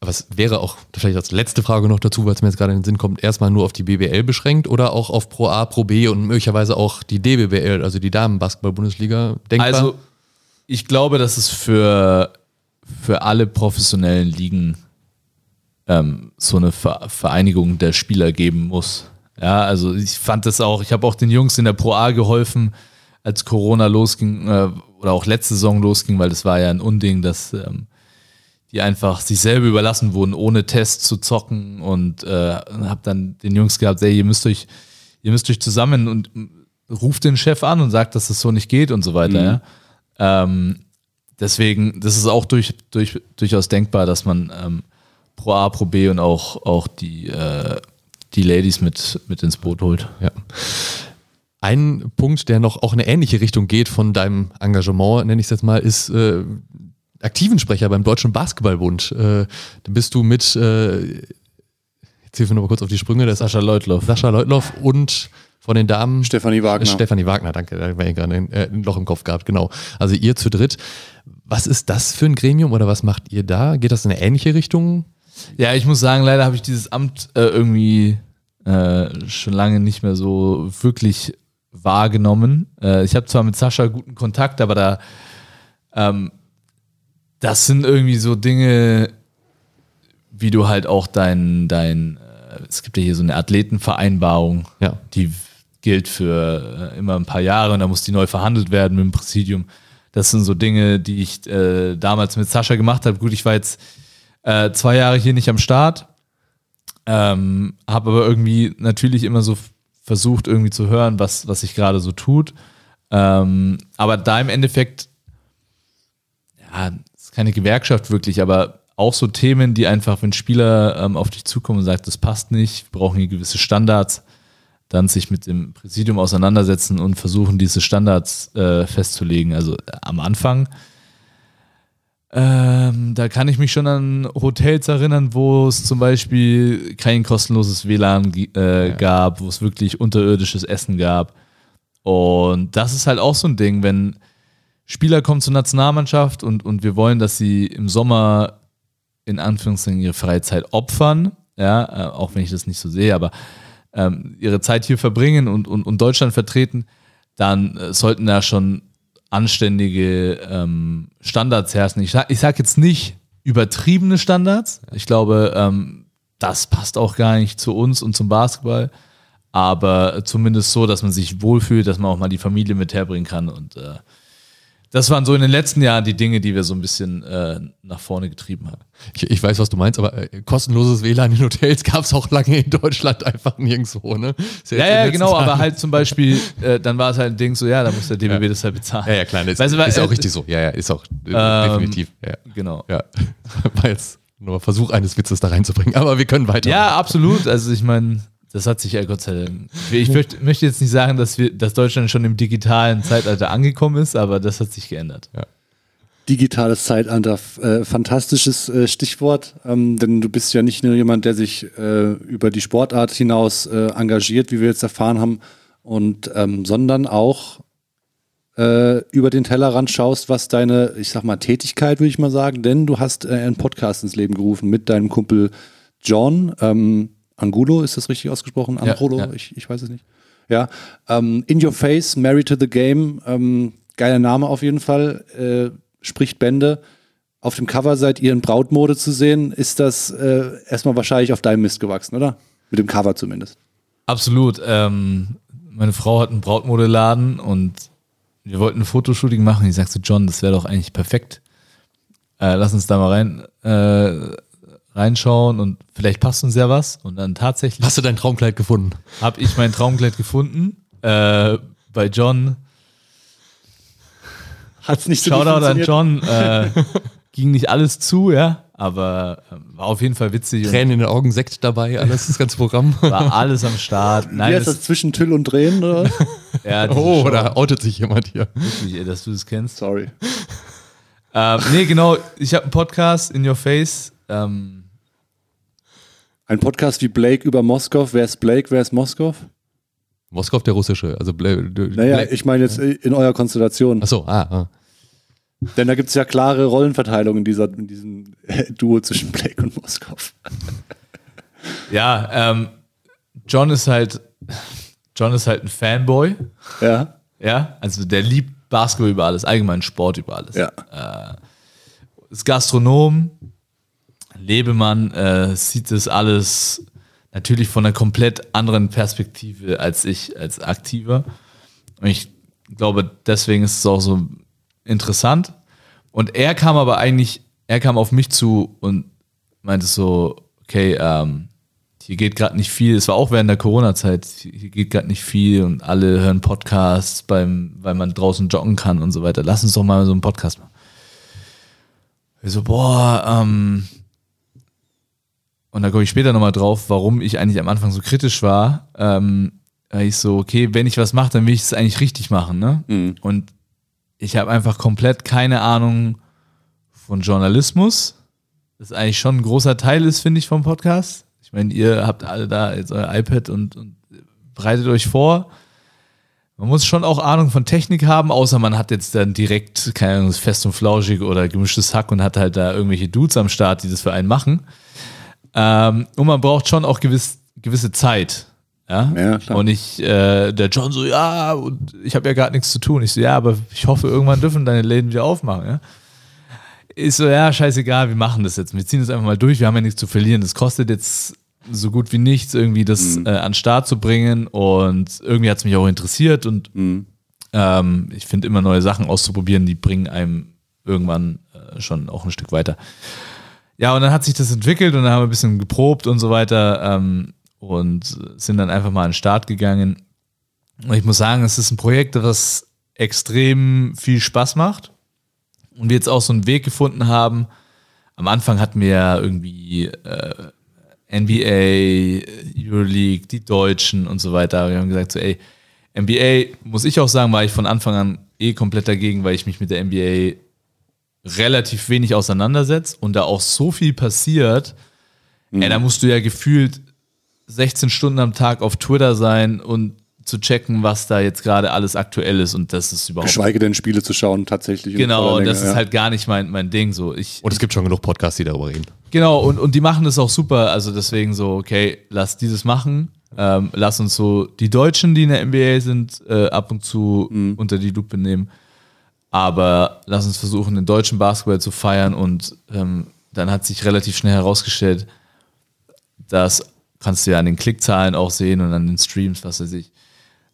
Aber es wäre auch vielleicht als letzte Frage noch dazu, weil es mir jetzt gerade in den Sinn kommt, erstmal nur auf die BBL beschränkt oder auch auf Pro A, Pro B und möglicherweise auch die DBBL, also die Damenbasketball-Bundesliga, denkbar? Also, ich glaube, dass es für, für alle professionellen Ligen ähm, so eine Ver Vereinigung der Spieler geben muss. Ja, also ich fand das auch, ich habe auch den Jungs in der Pro A geholfen, als Corona losging äh, oder auch letzte Saison losging, weil das war ja ein Unding, dass ähm, die einfach sich selber überlassen wurden, ohne Test zu zocken und äh, habe dann den Jungs gehabt, ey, ihr müsst euch, ihr müsst euch zusammen und ruft den Chef an und sagt, dass das so nicht geht und so weiter. Ja? Ähm, deswegen, das ist auch durch, durch, durchaus denkbar, dass man ähm, Pro A, Pro B und auch, auch die, äh, die Ladies mit, mit ins Boot holt. Ja. Ein Punkt, der noch auch in eine ähnliche Richtung geht von deinem Engagement, nenne ich es jetzt mal, ist äh, aktiven Sprecher beim Deutschen Basketballbund. Äh, da bist du mit, äh, jetzt hilf mir noch mal kurz auf die Sprünge, das Sascha Leutloff. Sascha Leutloff und von den Damen Stefanie Wagner. Stefanie Wagner, danke, da war ich gerade ein, äh, ein Loch im Kopf gehabt, genau. Also ihr zu dritt. Was ist das für ein Gremium oder was macht ihr da? Geht das in eine ähnliche Richtung? Ja, ich muss sagen, leider habe ich dieses Amt äh, irgendwie äh, schon lange nicht mehr so wirklich wahrgenommen. Äh, ich habe zwar mit Sascha guten Kontakt, aber da ähm, das sind irgendwie so Dinge, wie du halt auch dein, dein äh, es gibt ja hier so eine Athletenvereinbarung, Ja. die gilt für äh, immer ein paar Jahre und da muss die neu verhandelt werden mit dem Präsidium. Das sind so Dinge, die ich äh, damals mit Sascha gemacht habe. Gut, ich war jetzt äh, zwei Jahre hier nicht am Start, ähm, habe aber irgendwie natürlich immer so versucht, irgendwie zu hören, was, was sich gerade so tut. Ähm, aber da im Endeffekt, ja, ist keine Gewerkschaft wirklich, aber auch so Themen, die einfach, wenn Spieler ähm, auf dich zukommen und sagen, das passt nicht, wir brauchen hier gewisse Standards, dann sich mit dem Präsidium auseinandersetzen und versuchen, diese Standards äh, festzulegen. Also äh, am Anfang, ähm, da kann ich mich schon an Hotels erinnern, wo es zum Beispiel kein kostenloses WLAN äh, gab, wo es wirklich unterirdisches Essen gab. Und das ist halt auch so ein Ding, wenn Spieler kommen zur Nationalmannschaft und, und wir wollen, dass sie im Sommer in Anführungszeichen ihre Freizeit opfern, ja, äh, auch wenn ich das nicht so sehe, aber ähm, ihre Zeit hier verbringen und, und, und Deutschland vertreten, dann äh, sollten da schon anständige ähm, Standards herrschen. Ich, ich sage jetzt nicht übertriebene Standards. Ich glaube, ähm, das passt auch gar nicht zu uns und zum Basketball. Aber zumindest so, dass man sich wohlfühlt, dass man auch mal die Familie mit herbringen kann. Und äh, das waren so in den letzten Jahren die Dinge, die wir so ein bisschen äh, nach vorne getrieben haben. Ich, ich weiß, was du meinst, aber äh, kostenloses WLAN in Hotels gab es auch lange in Deutschland einfach nirgendwo, ne? Ja, ja, letzten genau, aber Tagen- halt zum Beispiel, äh, dann war es halt ein Ding so, ja, da muss der DBB das halt bezahlen. Ja, ja, klar, das Weißt du, weil, ist äh, auch richtig so. Ja, ja, ist auch äh, ähm, definitiv. Ja, Genau. ja. War jetzt Nur Versuch eines Witzes da reinzubringen, aber wir können weiter. Ja, absolut. Also ich meine, das hat sich ja Gott sei Dank. Ich möchte, jetzt nicht sagen, dass wir, dass Deutschland schon im digitalen Zeitalter angekommen ist, aber das hat sich geändert. Ja. Digitales Zeitalter, äh, fantastisches äh, Stichwort, ähm, denn du bist ja nicht nur jemand, der sich äh, über die Sportart hinaus äh, engagiert, wie wir jetzt erfahren haben, und ähm, sondern auch äh, über den Tellerrand schaust, was deine, ich sag mal, Tätigkeit, würde ich mal sagen, denn du hast äh, einen Podcast ins Leben gerufen mit deinem Kumpel John ähm, Angulo, ist das richtig ausgesprochen? Angulo, ja. Ich, ich weiß es nicht. Ja, ähm, In Your Face, Married to the Game, ähm, geiler Name auf jeden Fall, äh, spricht Bände. Auf dem Cover seid ihr in Brautmode zu sehen. Ist das äh, erstmal wahrscheinlich auf deinem Mist gewachsen, oder? Mit dem Cover zumindest. Absolut. Ähm, meine Frau hat einen Brautmodeladen und wir wollten ein Fotoshooting machen. Ich sagte, John, das wäre doch eigentlich perfekt. Äh, lass uns da mal rein, äh, reinschauen und vielleicht passt uns ja was. Und dann tatsächlich Hast du dein Traumkleid gefunden? habe ich mein Traumkleid gefunden äh, bei John. Hat's nicht so Shoutout an? John. Äh, ging nicht alles zu, ja, aber äh, war auf jeden Fall witzig Tränen in den Augen, Sekt dabei, alles, das ganze Programm. war alles am Start. Wie Nein, heißt das das, zwischen Tüll und Drehen, oder? ja, Oh, Show, da outet sich jemand hier. witzig, dass du das kennst. Sorry. Ähm, nee, genau. Ich habe einen Podcast, In Your Face. Ähm, Ein Podcast wie Blake über Moskau. Wer ist Blake, wer ist Moskau? Moskau der russische, also Bla Naja, ich meine jetzt in eurer Konstellation. Achso, ah, ah. Denn da gibt es ja klare Rollenverteilung in, dieser, in diesem äh, Duo zwischen Blake und Moskau. ja, ähm, John ist halt, John ist halt ein Fanboy. Ja, Ja, also der liebt Basketball über alles, allgemein Sport über alles. ja. Ist Gastronom, Lebemann, äh, sieht das alles natürlich von einer komplett anderen Perspektive als ich als Aktiver. Und ich glaube, deswegen ist es auch so interessant. Und er kam aber eigentlich, er kam auf mich zu und meinte so, okay, ähm, hier geht gerade nicht viel. Es war auch während der Corona-Zeit. Hier geht gerade nicht viel und alle hören Podcasts, beim, weil man draußen joggen kann und so weiter. Lass uns doch mal so einen Podcast machen. Ich so, boah, ähm, und da komme ich später nochmal drauf, warum ich eigentlich am Anfang so kritisch war. Ähm, weil ich so, okay, wenn ich was mache, dann will ich es eigentlich richtig machen, ne? Mhm. Und ich habe einfach komplett keine Ahnung von Journalismus. Das eigentlich schon ein großer Teil ist, finde ich, vom Podcast. Ich meine, ihr habt alle da jetzt euer iPad und, und bereitet euch vor. Man muss schon auch Ahnung von Technik haben, außer man hat jetzt dann direkt, keine Ahnung, fest und flauschig oder gemischtes Hack und hat halt da irgendwelche Dudes am Start, die das für einen machen. Ähm, und man braucht schon auch gewiss, gewisse Zeit. Ja, Ja, und ich, äh, der John so, ja, und ich habe ja gerade nichts zu tun. Ich so, ja, aber ich hoffe, irgendwann dürfen deine Läden wieder aufmachen, ja. Ich so, ja, scheißegal, wir machen das jetzt. Wir ziehen das einfach mal durch, wir haben ja nichts zu verlieren. Das kostet jetzt so gut wie nichts, irgendwie das äh, an den Start zu bringen. Und irgendwie hat es mich auch interessiert und ähm, ich finde immer neue Sachen auszuprobieren, die bringen einem irgendwann äh, schon auch ein Stück weiter. Ja, und dann hat sich das entwickelt und dann haben wir ein bisschen geprobt und so weiter ähm, und sind dann einfach mal an den Start gegangen. Und ich muss sagen, es ist ein Projekt, das extrem viel Spaß macht und wir jetzt auch so einen Weg gefunden haben. Am Anfang hatten wir ja irgendwie äh, NBA, Euroleague, die Deutschen und so weiter. Wir haben gesagt, so, ey, NBA, muss ich auch sagen, war ich von Anfang an eh komplett dagegen, weil ich mich mit der NBA relativ wenig auseinandersetzt und da auch so viel passiert, ey, da musst du ja gefühlt 16 Stunden am Tag auf Twitter sein und zu checken, was da jetzt gerade alles aktuell ist und das ist überhaupt Geschweige denn Spiele zu schauen, tatsächlich. genau und das ist ja. halt gar nicht mein, mein Ding so ich Und es gibt schon genug Podcasts, die darüber reden. Genau, und, und die machen das auch super. Also deswegen so, okay, lass dieses machen. Ähm, lass uns so die Deutschen, die in der NBA sind, äh, ab und zu unter die Lupe nehmen. Aber lass uns versuchen, den deutschen Basketball zu feiern. Und ähm, dann hat sich relativ schnell herausgestellt, das kannst du ja an den Klickzahlen auch sehen und an den Streams, was weiß ich,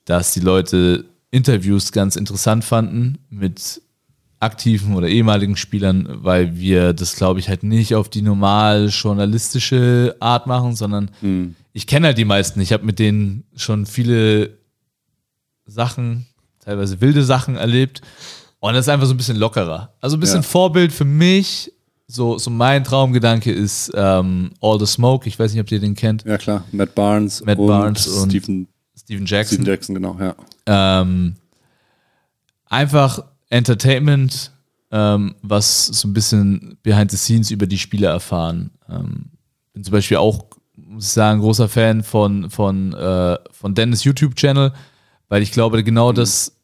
dass die Leute Interviews ganz interessant fanden mit aktiven oder ehemaligen Spielern, weil wir das, glaube ich, halt nicht auf die normal journalistische Art machen, sondern ich kenne halt die meisten. Ich habe mit denen schon viele Sachen, teilweise wilde Sachen erlebt. Und das ist einfach so ein bisschen lockerer. Also ein bisschen Ja. Vorbild für mich, so, so mein Traumgedanke ist ähm, All the Smoke. Ich weiß nicht, ob ihr den kennt. Ja, klar. Matt Barnes Matt und Barnes und Stephen, Steven Jackson. Steven Jackson, genau, ja. Ähm, einfach Entertainment, ähm, was so ein bisschen behind the scenes über die Spiele erfahren. Ähm, bin zum Beispiel auch, muss ich sagen, großer Fan von, von, äh, von Dennis YouTube-Channel, weil ich glaube, genau das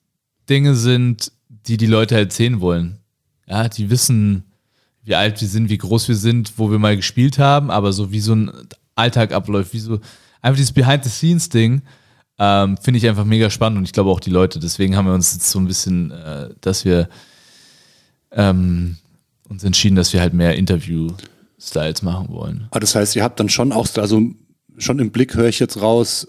Dinge sind, die die Leute halt sehen wollen. Ja, die wissen, wie alt wir sind, wie groß wir sind, wo wir mal gespielt haben, aber so wie so ein Alltag abläuft, wie so einfach dieses Behind-the-Scenes-Ding, ähm, finde ich einfach mega spannend und ich glaube auch die Leute. Deswegen haben wir uns jetzt so ein bisschen, äh, dass wir ähm, uns entschieden, dass wir halt mehr Interview-Styles machen wollen. Aber das heißt, ihr habt dann schon auch, also schon im Blick höre ich jetzt raus,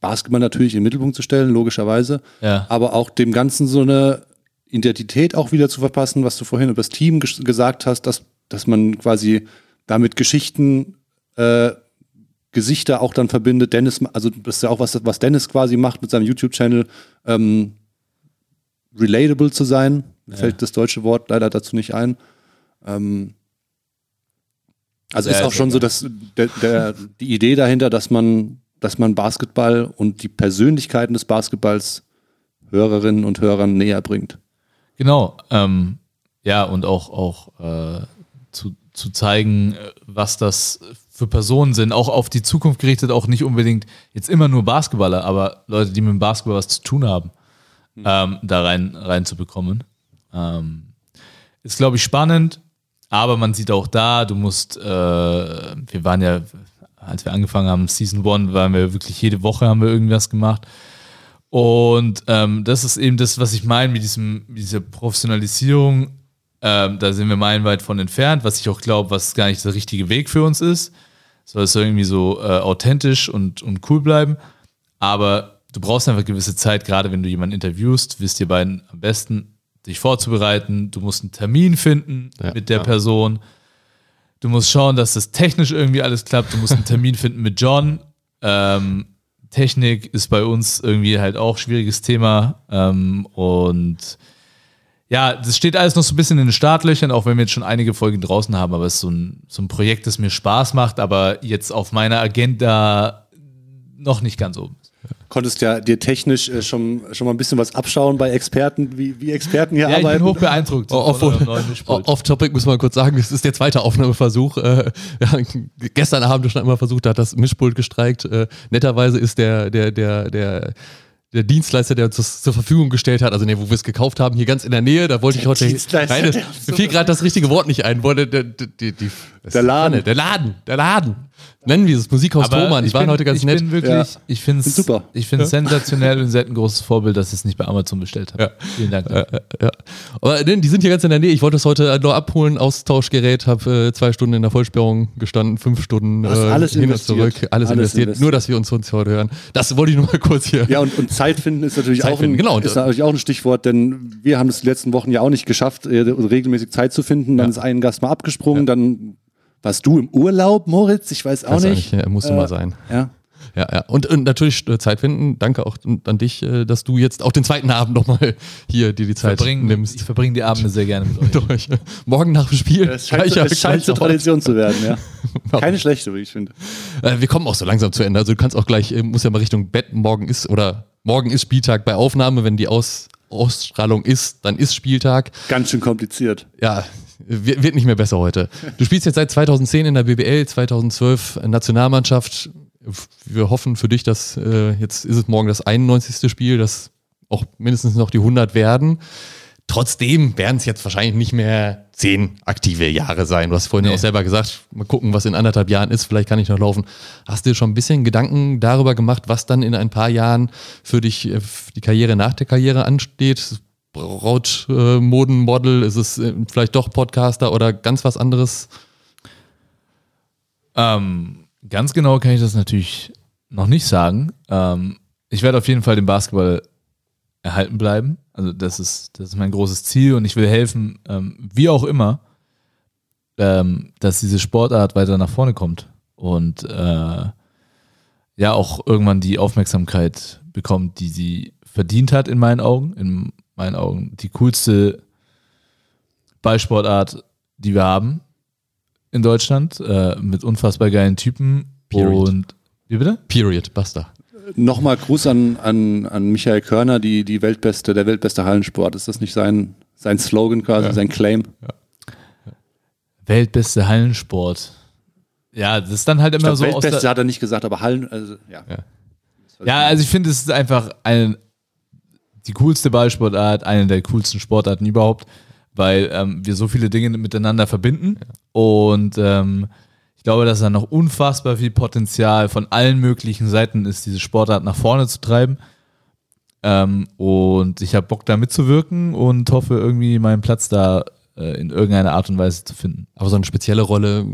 Basketball natürlich in den Mittelpunkt zu stellen, logischerweise, Ja. aber auch dem Ganzen so eine Identität auch wieder zu verpassen, was du vorhin über das Team ges gesagt hast, dass, dass man quasi damit Geschichten, äh, Gesichter auch dann verbindet. Dennis, also das ist ja auch was, was Dennis quasi macht mit seinem YouTube-Channel, ähm, relatable zu sein. Mir fällt das deutsche Wort leider dazu nicht ein. Ähm, also Ja, ist auch schon so, dass der, der, die Idee dahinter, dass man, dass man Basketball und die Persönlichkeiten des Basketballs Hörerinnen und Hörern näher bringt. Genau, ähm, ja, und auch, auch äh, zu, zu zeigen, äh, was das für Personen sind, auch auf die Zukunft gerichtet, auch nicht unbedingt jetzt immer nur Basketballer, aber Leute, die mit dem Basketball was zu tun haben, ähm, da rein, reinzubekommen. Ähm, ist, glaube ich, spannend, aber man sieht auch da, du musst, äh, wir waren ja, als wir angefangen haben, Season One, waren wir wirklich jede Woche haben wir irgendwas gemacht. Und ähm, das ist eben das, was ich meine mit, diesem, mit dieser Professionalisierung. Ähm, da sind wir meilenweit von entfernt, was ich auch glaube, was gar nicht der richtige Weg für uns ist. Soll es irgendwie so äh, authentisch und, und cool bleiben. Aber du brauchst einfach gewisse Zeit, gerade wenn du jemanden interviewst, wisst ihr beiden am besten, dich vorzubereiten. Du musst einen Termin finden Ja, mit der ja. Person. Du musst schauen, dass das technisch irgendwie alles klappt. Du musst einen Termin finden mit John. Ähm, Technik ist bei uns irgendwie halt auch schwieriges Thema. Ähm, und ja, das steht alles noch so ein bisschen in den Startlöchern, auch wenn wir jetzt schon einige Folgen draußen haben. Aber es ist so ein, so ein Projekt, das mir Spaß macht, aber jetzt auf meiner Agenda noch nicht ganz oben. Konntest ja dir technisch äh, schon, schon mal ein bisschen was abschauen bei Experten, wie, wie Experten hier Ja, ich bin arbeiten. hoch beeindruckt. Von Off-. Off-Topic muss man kurz sagen, es ist der zweite Aufnahmeversuch. Äh, haben gestern Abend schon einmal versucht, da hat das Mischpult gestreikt. Äh, netterweise ist der, der, der, der, der Dienstleister, der uns das zur Verfügung gestellt hat, also nee, wo wir es gekauft haben, hier ganz in der Nähe, da wollte ich heute. Das, der uns mir fiel gerade das richtige Wort nicht ein. Wollte, der, der, die, Der Laden. Der Laden, der Laden. Nennen wir es Musikhaus Aber Thomann, die ich waren bin, heute ganz ich nett. Bin wirklich, Ja. Ich finde es Super. Ich finde es sensationell und seid ein großes Vorbild, dass ich es nicht bei Amazon bestellt habe. Ja. Vielen Dank. Ja. Aber die sind hier ganz in der Nähe. Ich wollte das heute nur abholen, Austauschgerät, habe äh, zwei Stunden in der Vollsperrung gestanden, fünf Stunden äh, alles hin und zurück, alles, Alles investiert. investiert. Nur, dass wir uns, uns heute hören. Das wollte ich nur mal kurz hier. Ja, und, und Zeit finden ist natürlich, Zeit auch, finden, ein, genau. ist natürlich auch ein Stichwort, denn wir haben es die letzten Wochen ja auch nicht geschafft, äh, regelmäßig Zeit zu finden. Dann ist ein Gast mal abgesprungen, dann warst du im Urlaub, Moritz, ich weiß auch Das nicht. eigentlich, ja, musste Äh, mal sein. Ja. Ja, ja. Und, und natürlich äh, Zeit finden. Danke auch an dich, äh, dass du jetzt auch den zweiten Abend nochmal hier dir die Zeit Verbringen, nimmst. Ich verbringe die Abende sehr gerne mit euch. Durch. Morgen nach dem Spiel. Es scheint, gleicher- es scheint zur. Tradition zu werden, ja. Keine schlechte, wie ich finde. Äh, wir kommen auch so langsam zu Ende. Also du kannst auch gleich, äh, muss ja mal Richtung Bett. Morgen ist oder morgen ist Spieltag bei Aufnahme. Wenn die Aus, Ausstrahlung ist, dann ist Spieltag. Ganz schön kompliziert. Ja, wird nicht mehr besser heute. Du spielst jetzt seit 2010 in der BBL, 2012 Nationalmannschaft. Wir hoffen für dich, dass äh, jetzt ist es morgen das 91. Spiel, dass auch mindestens noch die 100 werden. Trotzdem werden es jetzt wahrscheinlich nicht mehr zehn aktive Jahre sein. Du hast vorhin Nee. auch selber gesagt, mal gucken, was in anderthalb Jahren ist. Vielleicht kann ich noch laufen. Hast du dir schon ein bisschen Gedanken darüber gemacht, was dann in ein paar Jahren für dich äh, die Karriere nach der Karriere ansteht? Brautmodenmodel? Ist es äh, vielleicht doch Podcaster oder ganz was anderes? Ähm, ganz genau kann ich das natürlich noch nicht sagen. Ähm, ich werde auf jeden Fall den Basketball erhalten bleiben. Also das ist, das ist mein großes Ziel und ich will helfen, ähm, wie auch immer, ähm, dass diese Sportart weiter nach vorne kommt und äh, ja auch irgendwann die Aufmerksamkeit bekommt, die sie verdient hat in meinen Augen. In meinen Augen die coolste Ballsportart, die wir haben in Deutschland, äh, mit unfassbar geilen Typen. Period. Und wie bitte? Period, basta. Nochmal Gruß an, an, an Michael Körner, die, die Weltbeste, der weltbeste Hallensport. Ist das nicht sein, sein Slogan quasi, sein Claim? Weltbeste Hallensport. Ja, das ist dann halt Ich immer glaub, so aus Weltbeste der, hat er nicht gesagt, aber Hallen, also ja. Ja. Ja, also ich finde, es ist einfach ein, die coolste Ballsportart, eine der coolsten Sportarten überhaupt, weil ähm, wir so viele Dinge miteinander verbinden. Und ähm, ich glaube, dass da noch unfassbar viel Potenzial von allen möglichen Seiten ist, diese Sportart nach vorne zu treiben. Ähm, und ich habe Bock da mitzuwirken und hoffe irgendwie meinen Platz da äh, in irgendeiner Art und Weise zu finden. Aber so eine spezielle Rolle,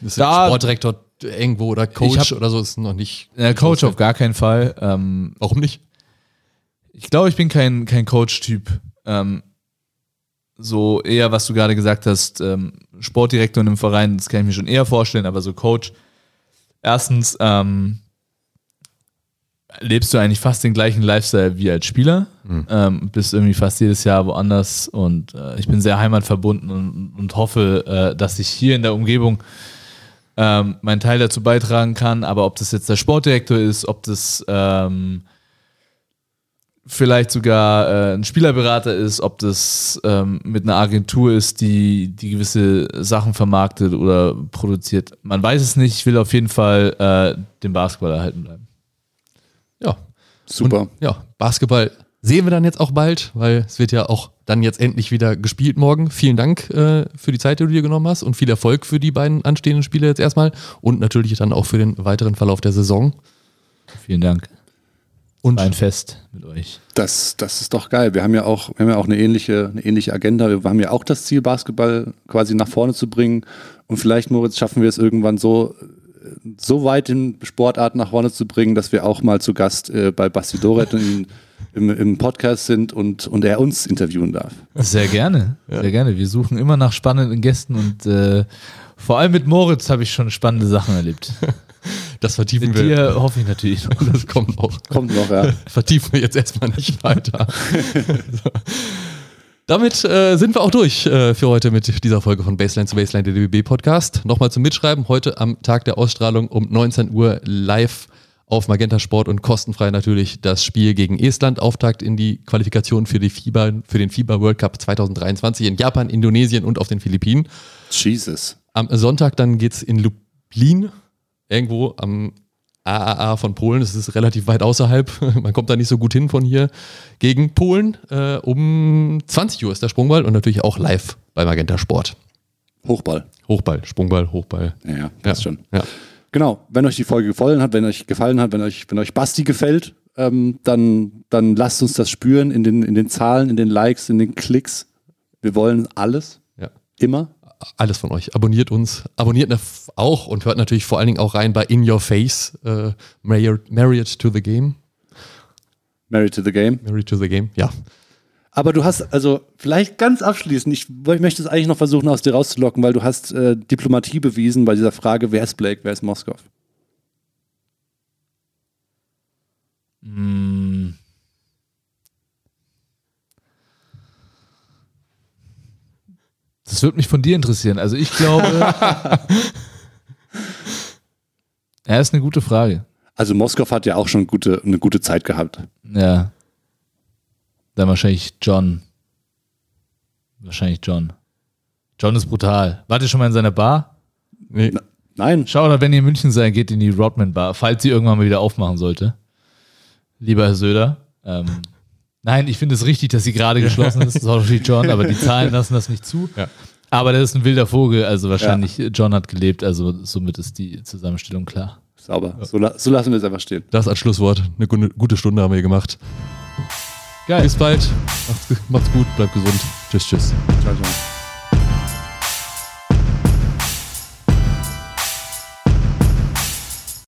ist Da- Sportdirektor irgendwo oder Coach hab- oder so ist noch nicht. Äh, Coach auf gar keinen Fall. Ähm, Warum nicht? Ich glaube, ich bin kein, kein Coach-Typ. Ähm, so eher, was du gerade gesagt hast, ähm, Sportdirektor in einem Verein, das kann ich mir schon eher vorstellen, aber so Coach. Erstens, ähm, lebst du eigentlich fast den gleichen Lifestyle wie als Spieler. Ähm, bist irgendwie fast jedes Jahr woanders und äh, ich bin sehr heimatverbunden und, und hoffe, äh, dass ich hier in der Umgebung ähm, meinen Teil dazu beitragen kann. Aber ob das jetzt der Sportdirektor ist, ob das ähm, vielleicht sogar äh, ein Spielerberater ist, ob das ähm, mit einer Agentur ist, die, die gewisse Sachen vermarktet oder produziert. Man weiß es nicht. Ich will auf jeden Fall äh, den Basketball erhalten bleiben. Ja. Super. Und, ja, Basketball sehen wir dann jetzt auch bald, weil es wird ja auch dann jetzt endlich wieder gespielt morgen. Vielen Dank äh, für die Zeit, die du dir genommen hast und viel Erfolg für die beiden anstehenden Spiele jetzt erstmal und natürlich dann auch für den weiteren Verlauf der Saison. Vielen Dank. Und Ein Fest mit euch. Das, das ist doch geil. Wir haben ja auch, wir haben ja auch eine ähnliche, eine ähnliche Agenda. Wir haben ja auch das Ziel, Basketball quasi nach vorne zu bringen. Und vielleicht, Moritz, schaffen wir es irgendwann so, so weit in Sportarten nach vorne zu bringen, dass wir auch mal zu Gast äh, bei Basti Doret in, im, im Podcast sind und, und er uns interviewen darf. Sehr gerne. Sehr gerne. Wir suchen immer nach spannenden Gästen und äh, vor allem mit Moritz habe ich schon spannende Sachen erlebt. das vertiefen Mit wir. dir hoffe ich natürlich noch. Das kommt auch. Kommt noch, ja. vertiefen wir jetzt erstmal nicht weiter. so. Damit äh, sind wir auch durch äh, für heute mit dieser Folge von Baseline zu Baseline, der DBB Podcast. Nochmal zum Mitschreiben, heute am Tag der Ausstrahlung um 19 Uhr live auf Magenta Sport und kostenfrei natürlich das Spiel gegen Estland. Auftakt in die Qualifikation für, die FIBA, für den FIBA World Cup 2023 in Japan, Indonesien und auf den Philippinen. Jesus. Am Sonntag dann geht's in Lublin, irgendwo am AAA von Polen. Das ist relativ weit außerhalb. Man kommt da nicht so gut hin von hier. Gegen Polen äh, um 20 Uhr ist der Sprungball und natürlich auch live bei Magenta Sport. Hochball. Hochball, Sprungball, Hochball. Ja, ja, passt schon. Ja. Genau, wenn euch die Folge gefallen hat, wenn euch gefallen hat, wenn euch, wenn euch Basti gefällt, ähm, dann, dann lasst uns das spüren in den, in den Zahlen, in den Likes, in den Klicks. Wir wollen alles, ja. immer. Alles von euch. Abonniert uns. Abonniert auch und hört natürlich vor allen Dingen auch rein bei In Your Face. Äh, Married, to the Game. Married to the Game. Married to the Game. Ja. Aber du hast, also vielleicht ganz abschließend, ich, ich möchte es eigentlich noch versuchen aus dir rauszulocken, weil du hast äh, Diplomatie bewiesen bei dieser Frage, wer ist Blake, wer ist Moskau? Mm. Das würde mich von dir interessieren. Also ich glaube. ja, ist eine gute Frage. Also Moskau hat ja auch schon gute, eine gute Zeit gehabt. Ja. Dann wahrscheinlich John. Wahrscheinlich John. John ist brutal. Wart ihr schon mal in seiner Bar? Nee. Nein, Schaut, wenn ihr in München seid, geht in die Rodman Bar, falls sie irgendwann mal wieder aufmachen sollte. Lieber Herr Söder. Ähm, nein, ich finde es richtig, dass sie gerade geschlossen ist. Sorry, John, aber die Zahlen lassen das nicht zu. Ja. Aber das ist ein wilder Vogel, also wahrscheinlich John hat gelebt, also somit ist die Zusammenstellung klar. sauber. So, la- so lassen wir es einfach stehen. Das als Schlusswort. Eine gute, gute Stunde haben wir gemacht. Geil. Bis bald. Macht's, macht's gut, bleibt gesund. Tschüss, tschüss. Ciao, ciao.